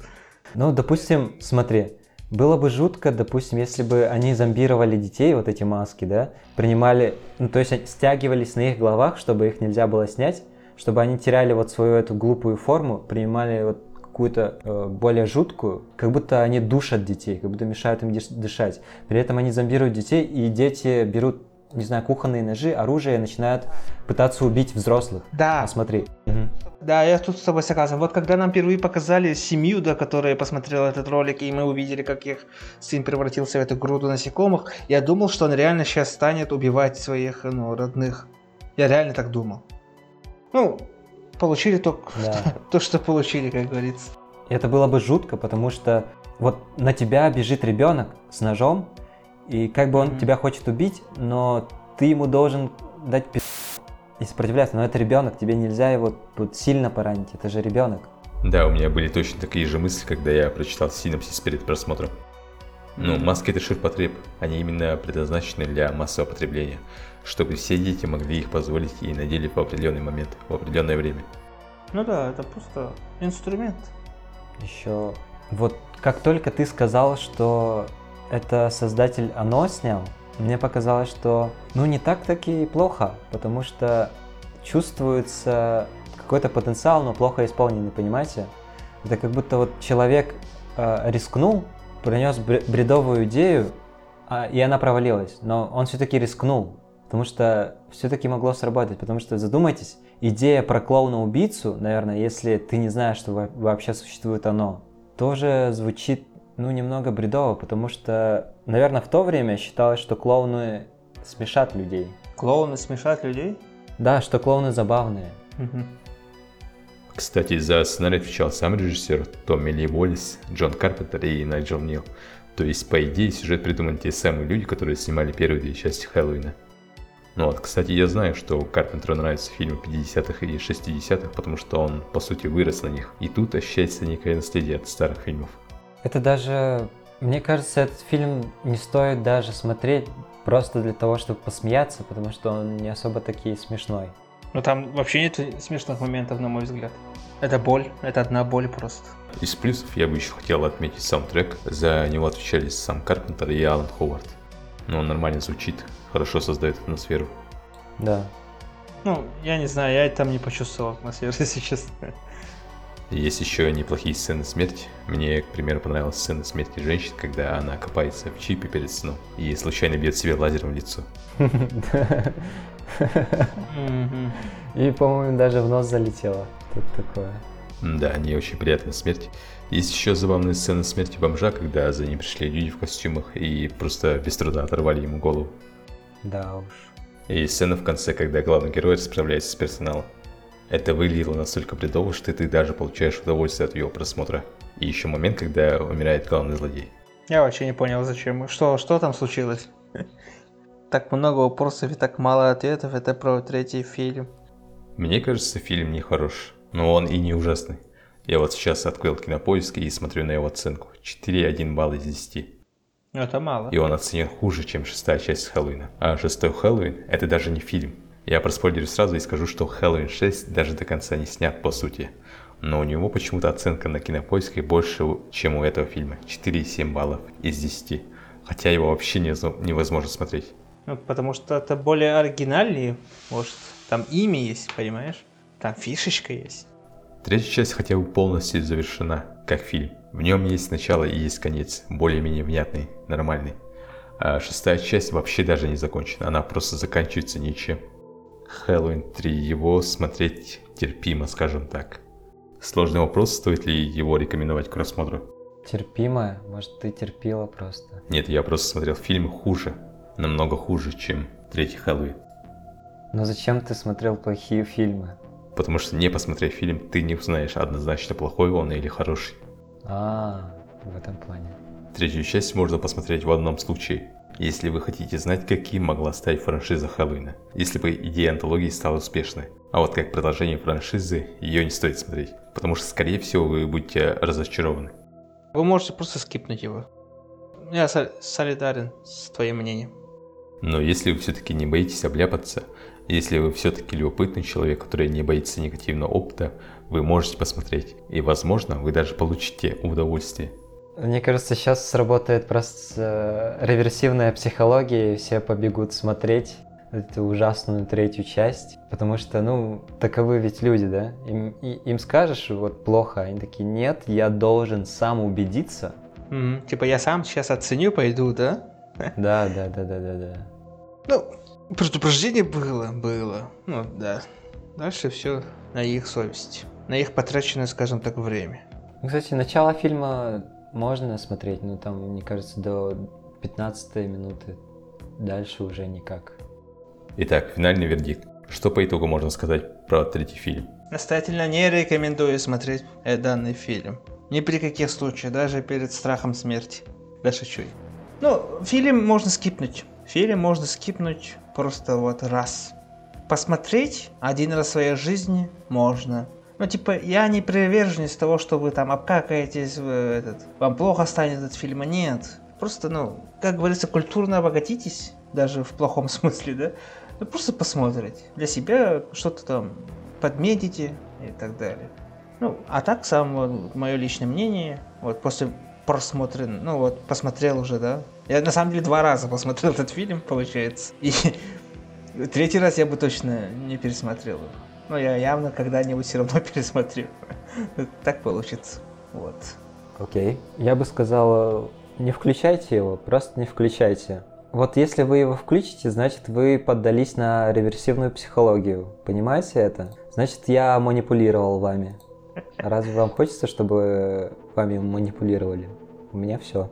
S3: Ну, допустим, смотри, было бы жутко, допустим, если бы они зомбировали детей, вот эти маски, да, принимали, ну, то есть стягивались на их головах, чтобы их нельзя было снять, чтобы они теряли вот свою эту глупую форму, принимали вот какую-то э, более жуткую, как будто они душат детей, как будто мешают им дышать. При этом они зомбируют детей, и дети берут, не знаю, кухонные ножи, оружие и начинают пытаться убить взрослых.
S2: Да,
S3: Посмотри. Мгм.
S2: да, я тут с тобой согласен. Вот когда нам впервые показали семью, да, которая посмотрела этот ролик, и мы увидели, как их сын превратился в эту груду насекомых, я думал, что он реально сейчас станет убивать своих, ну, родных. Я реально так думал. Ну, получили то,
S3: Да. *laughs*
S2: то что получили, как говорится.
S3: Это было бы жутко, потому что вот на тебя бежит ребенок с ножом, и как бы он
S2: Мгм.
S3: тебя хочет убить, но ты ему должен дать пи... и сопротивляться. Но это ребенок, тебе нельзя его тут сильно поранить, это же ребенок.
S1: Да, у меня были точно такие же мысли, когда я прочитал синопсис перед просмотром. Ну, маски это ширпотреб, они именно предназначены для массового потребления, чтобы все дети могли их позволить и надели в определенный момент, в определенное время.
S2: Ну да, это просто инструмент.
S3: Еще вот как только ты сказал, что это создатель оно снял, мне показалось, что ну не так таки и плохо, потому что чувствуется какой-то потенциал, но плохо исполненный, понимаете? Это как будто вот человек э, рискнул, принес бре- бредовую идею, а, и она провалилась, но он все-таки рискнул, потому что все-таки могло сработать, потому что задумайтесь, идея про клоуна-убийцу, наверное, если ты не знаешь, что во- вообще существует оно, тоже звучит, ну, немного бредово, потому что, наверное, в то время считалось, что клоуны смешат людей.
S2: Клоуны смешат людей?
S3: Да, что клоуны забавные.
S1: Кстати, за сценарий отвечал сам режиссер Томми Ли Уоллес, Джон Карпентер и Найджел Нил. То есть, по идее, сюжет придумали те самые люди, которые снимали первые две части Хэллоуина. Ну вот, кстати, я знаю, что Карпентеру нравятся фильмы 50-х и 60-х, потому что он, по сути, вырос на них. И тут ощущается некое наследие от старых фильмов.
S3: Это даже, мне кажется, этот фильм не стоит даже смотреть просто для того, чтобы посмеяться, потому что он не особо таки смешной.
S2: Но там вообще нет смешных моментов, на мой взгляд. Это боль, это одна боль просто.
S1: Из плюсов я бы еще хотел отметить саундтрек. За него отвечали сам Карпентер и Алан Ховард. Но он нормально звучит, хорошо создает атмосферу.
S3: Да.
S2: Ну, я не знаю, я там не почувствовал атмосферу, *laughs* если честно.
S1: Есть еще неплохие сцены смерти. Мне, к примеру, понравилась сцена смерти женщины, когда она копается в чипе перед сном и случайно бьет себе лазером в лицо.
S3: И, по-моему, даже в нос залетело. Тут такое.
S1: Да, не очень приятная смерть. Есть еще забавная сцена смерти бомжа, когда за ним пришли люди в костюмах и просто без труда оторвали ему голову.
S3: Да уж.
S1: И сцена в конце, когда главный герой расправляется с персоналом. Это выглядело настолько бредово, что ты даже получаешь удовольствие от его просмотра. И еще момент, когда умирает главный злодей.
S2: Я вообще не понял, зачем. Что, что там случилось? *laughs* Так много вопросов и так мало ответов. Это про третий фильм.
S1: Мне кажется, фильм не хорош, но он и не ужасный. Я вот сейчас открыл кинопоиск и смотрю на его оценку. 4,1 балл из 10.
S2: Ну, это мало.
S1: И он оценен хуже, чем шестая часть Хэллоуина. А шестой Хэллоуин – это даже не фильм. Я проспойлерю сразу и скажу, что Хэллоуин 6 даже до конца не снят по сути. Но у него почему-то оценка на кинопоиске больше, чем у этого фильма. 4,7 баллов из 10. Хотя его вообще не- невозможно смотреть.
S2: Ну, потому что это более оригинальнее, может. Там имя есть, понимаешь? Там фишечка есть.
S1: Третья часть хотя бы полностью завершена, как фильм. В нем есть начало и есть конец, более-менее внятный, нормальный. А шестая часть вообще даже не закончена, она просто заканчивается ничем. Хэллоуин 3, его смотреть терпимо, скажем так. Сложный вопрос, стоит ли его рекомендовать к просмотру.
S3: Терпимая? Может, ты терпила просто?
S1: Нет, я просто смотрел фильмы хуже, намного хуже, чем третий Хэллоуин.
S3: Но зачем ты смотрел плохие фильмы?
S1: Потому что не посмотрев фильм, ты не узнаешь однозначно плохой он или хороший.
S3: А, в этом плане.
S1: Третью часть можно посмотреть в одном случае, если вы хотите знать, каким могла стать франшиза Хэллоуина, если бы идея антологии стала успешной. А вот как продолжение франшизы, ее не стоит смотреть, потому что, скорее всего, вы будете разочарованы.
S2: Вы можете просто скипнуть его. Я солидарен с твоим мнением.
S1: Но если вы все-таки не боитесь обляпаться, если вы все-таки любопытный человек, который не боится негативного опыта, вы можете посмотреть. И, возможно, вы даже получите удовольствие.
S3: Мне кажется, сейчас сработает просто э, реверсивная психология, и все побегут смотреть эту ужасную третью часть, потому что, ну, таковы ведь люди, да? Им, и, им скажешь, вот плохо, они такие, нет, я должен сам убедиться.
S2: Mm-hmm. Типа я сам сейчас оценю, пойду, да?
S3: Да, да, да, да, да, да.
S2: Ну, предупреждение было, было. Ну, да. Дальше все на их совесть. На их потраченное, скажем так, время.
S3: Ну, кстати, начало фильма можно смотреть, но там, мне кажется, до 15 минуты. Дальше уже никак.
S1: Итак, финальный вердикт. Что по итогу можно сказать про третий фильм?
S2: Настоятельно не рекомендую смотреть данный фильм. Ни при каких случаях, даже перед страхом смерти. Да шучу. Ну, фильм можно скипнуть. Фильм можно скипнуть просто вот раз. Посмотреть один раз в своей жизни можно. Ну, типа, я не приверженец того, что вы там обкакаетесь, вы, этот, вам плохо станет от фильма. Нет. Просто, ну, как говорится, культурно обогатитесь, даже в плохом *laughs* смысле, да? Ну, просто посмотрите. Для себя что-то там подметите и так далее. Ну, а так, сам вот, мое личное мнение, вот после просмотра, ну вот, посмотрел уже, да. Я на самом деле два раза посмотрел этот фильм, получается. И *laughs* третий раз я бы точно не пересмотрел. Но я явно когда-нибудь все равно *laughs* пересмотрю. Так получится. Вот.
S3: Окей. Okay. Я бы сказал, не включайте его, просто не включайте. Вот если вы его включите, значит вы поддались на реверсивную психологию. Понимаете это? Значит, я манипулировал вами. Разве вам хочется, чтобы вами манипулировали? У меня все.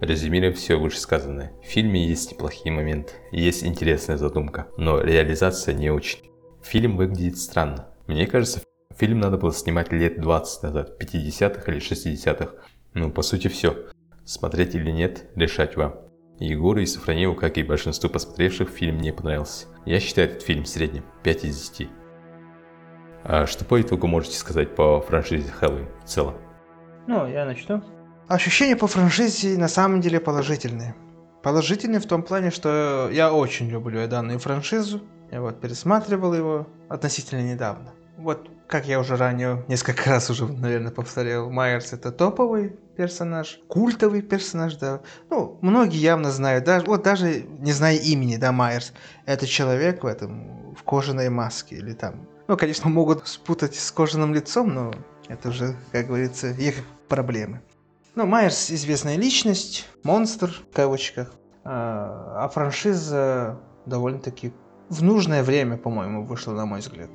S1: Резюмируя все вышесказанное, в фильме есть неплохие моменты, есть интересная задумка, но реализация не очень. Фильм выглядит странно. Мне кажется, фильм надо было снимать лет 20 назад, 50-х или 60-х. Ну, по сути, все. Смотреть или нет, решать вам. Егору и Сафроневу, как и большинству посмотревших, фильм не понравился. Я считаю этот фильм средним, 5 из 10. А что по итогу можете сказать по франшизе Хэллоуин в целом?
S2: Ну, я начну. Ощущения по франшизе на самом деле положительные. Положительные в том плане, что я очень люблю данную франшизу. Я вот пересматривал его относительно недавно. Вот, как я уже ранее несколько *laughs* раз уже, наверное, повторял, Майерс это топовый персонаж, культовый персонаж, да. Ну, многие явно знают, даже, вот даже не зная имени, да, Майерс, это человек в этом, в кожаной маске или там. Ну, конечно, могут спутать с кожаным лицом, но это уже, как говорится, их проблемы. Ну, Майерс известная личность, монстр, в кавычках, а, а франшиза довольно-таки в нужное время, по-моему, вышла, на мой взгляд.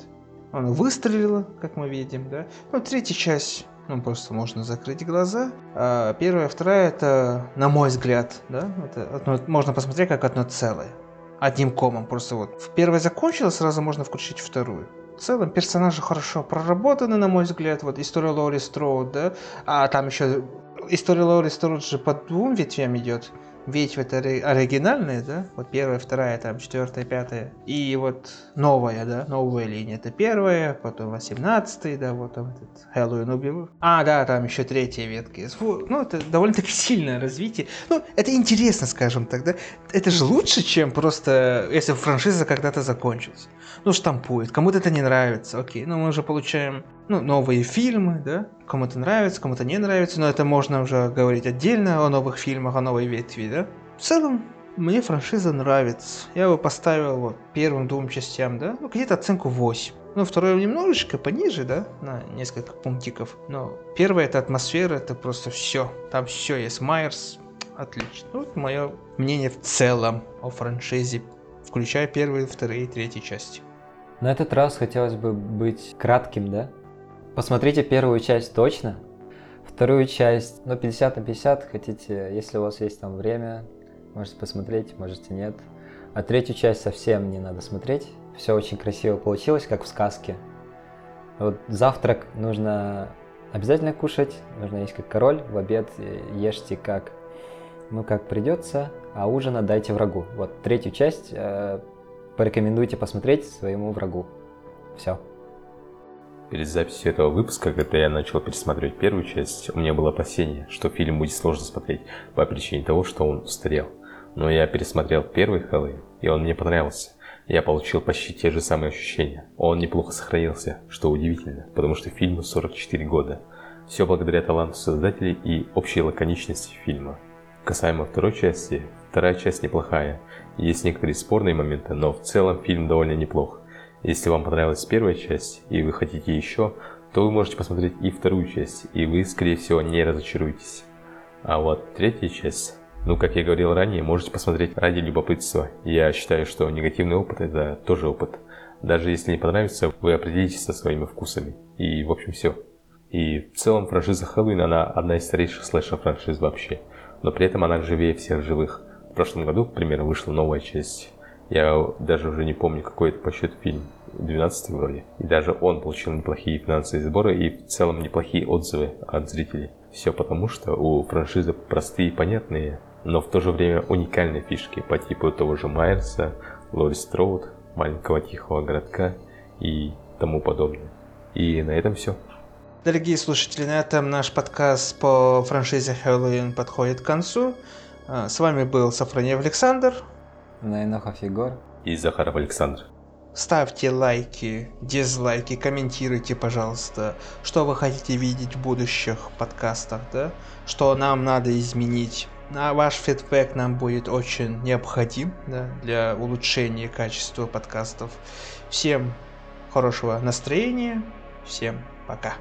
S2: Она выстрелила, как мы видим, да. Ну, третья часть, ну, просто можно закрыть глаза. А первая, вторая, это, на мой взгляд, да, это одно, можно посмотреть как одно целое. Одним комом, просто вот. В первой закончилась, сразу можно включить вторую. Целом персонажи хорошо проработаны, на мой взгляд. Вот история Лори Строуд, да. А там еще история Лори Строуд же по двум ветвям идет ведь это оригинальные, да, вот первая, вторая, там, четвертая, пятая, и вот новая, да, новая линия, это первая, потом восемнадцатый, да, вот там этот Хэллоуин убил. А, да, там еще третья ветка. Ну, это довольно-таки *laughs* сильное развитие. Ну, это интересно, скажем так, да. Это же лучше, чем просто, если франшиза когда-то закончилась. Ну, штампует, кому-то это не нравится, окей, ну, мы уже получаем ну, новые фильмы, да, кому-то нравится, кому-то не нравится, но это можно уже говорить отдельно о новых фильмах, о новой ветви, да. В целом, мне франшиза нравится. Я его поставил вот первым двум частям, да, ну, где-то оценку 8. Ну, второе немножечко пониже, да, на несколько пунктиков. Но первое это атмосфера, это просто все. Там все есть. Майерс, отлично. Вот мое мнение в целом о франшизе, включая первые, вторые и третьи части.
S3: На этот раз хотелось бы быть кратким, да? Посмотрите первую часть точно. Вторую часть, ну, 50 на 50, хотите, если у вас есть там время, можете посмотреть, можете нет. А третью часть совсем не надо смотреть. Все очень красиво получилось, как в сказке. Вот завтрак нужно Обязательно кушать, нужно есть как король, в обед ешьте как, ну как придется, а ужин отдайте врагу. Вот третью часть э, порекомендуйте посмотреть своему врагу. Все.
S1: Перед записью этого выпуска, когда я начал пересматривать первую часть, у меня было опасение, что фильм будет сложно смотреть по причине того, что он устарел. Но я пересмотрел первый Хэллоуин, и он мне понравился. Я получил почти те же самые ощущения. Он неплохо сохранился, что удивительно, потому что фильму 44 года. Все благодаря таланту создателей и общей лаконичности фильма. Касаемо второй части, вторая часть неплохая. Есть некоторые спорные моменты, но в целом фильм довольно неплох. Если вам понравилась первая часть и вы хотите еще, то вы можете посмотреть и вторую часть, и вы, скорее всего, не разочаруетесь. А вот третья часть, ну, как я говорил ранее, можете посмотреть ради любопытства. Я считаю, что негативный опыт – это тоже опыт. Даже если не понравится, вы определитесь со своими вкусами. И, в общем, все. И в целом франшиза Хэллоуин, она одна из старейших слэшер франшиз вообще. Но при этом она живее всех живых. В прошлом году, к примеру, вышла новая часть я даже уже не помню, какой это по счету фильм. 12 вроде. И даже он получил неплохие финансовые сборы и в целом неплохие отзывы от зрителей. Все потому, что у франшизы простые и понятные, но в то же время уникальные фишки по типу того же Майерса, Лори Строуд, маленького тихого городка и тому подобное. И на этом все.
S2: Дорогие слушатели, на этом наш подкаст по франшизе Хэллоуин подходит к концу. А, с вами был Сафронев Александр.
S3: Найнохов Егор.
S1: И Захаров Александр.
S2: Ставьте лайки, дизлайки, комментируйте, пожалуйста, что вы хотите видеть в будущих подкастах, да? Что нам надо изменить. А ваш фидбэк нам будет очень необходим да, для улучшения качества подкастов. Всем хорошего настроения, всем пока.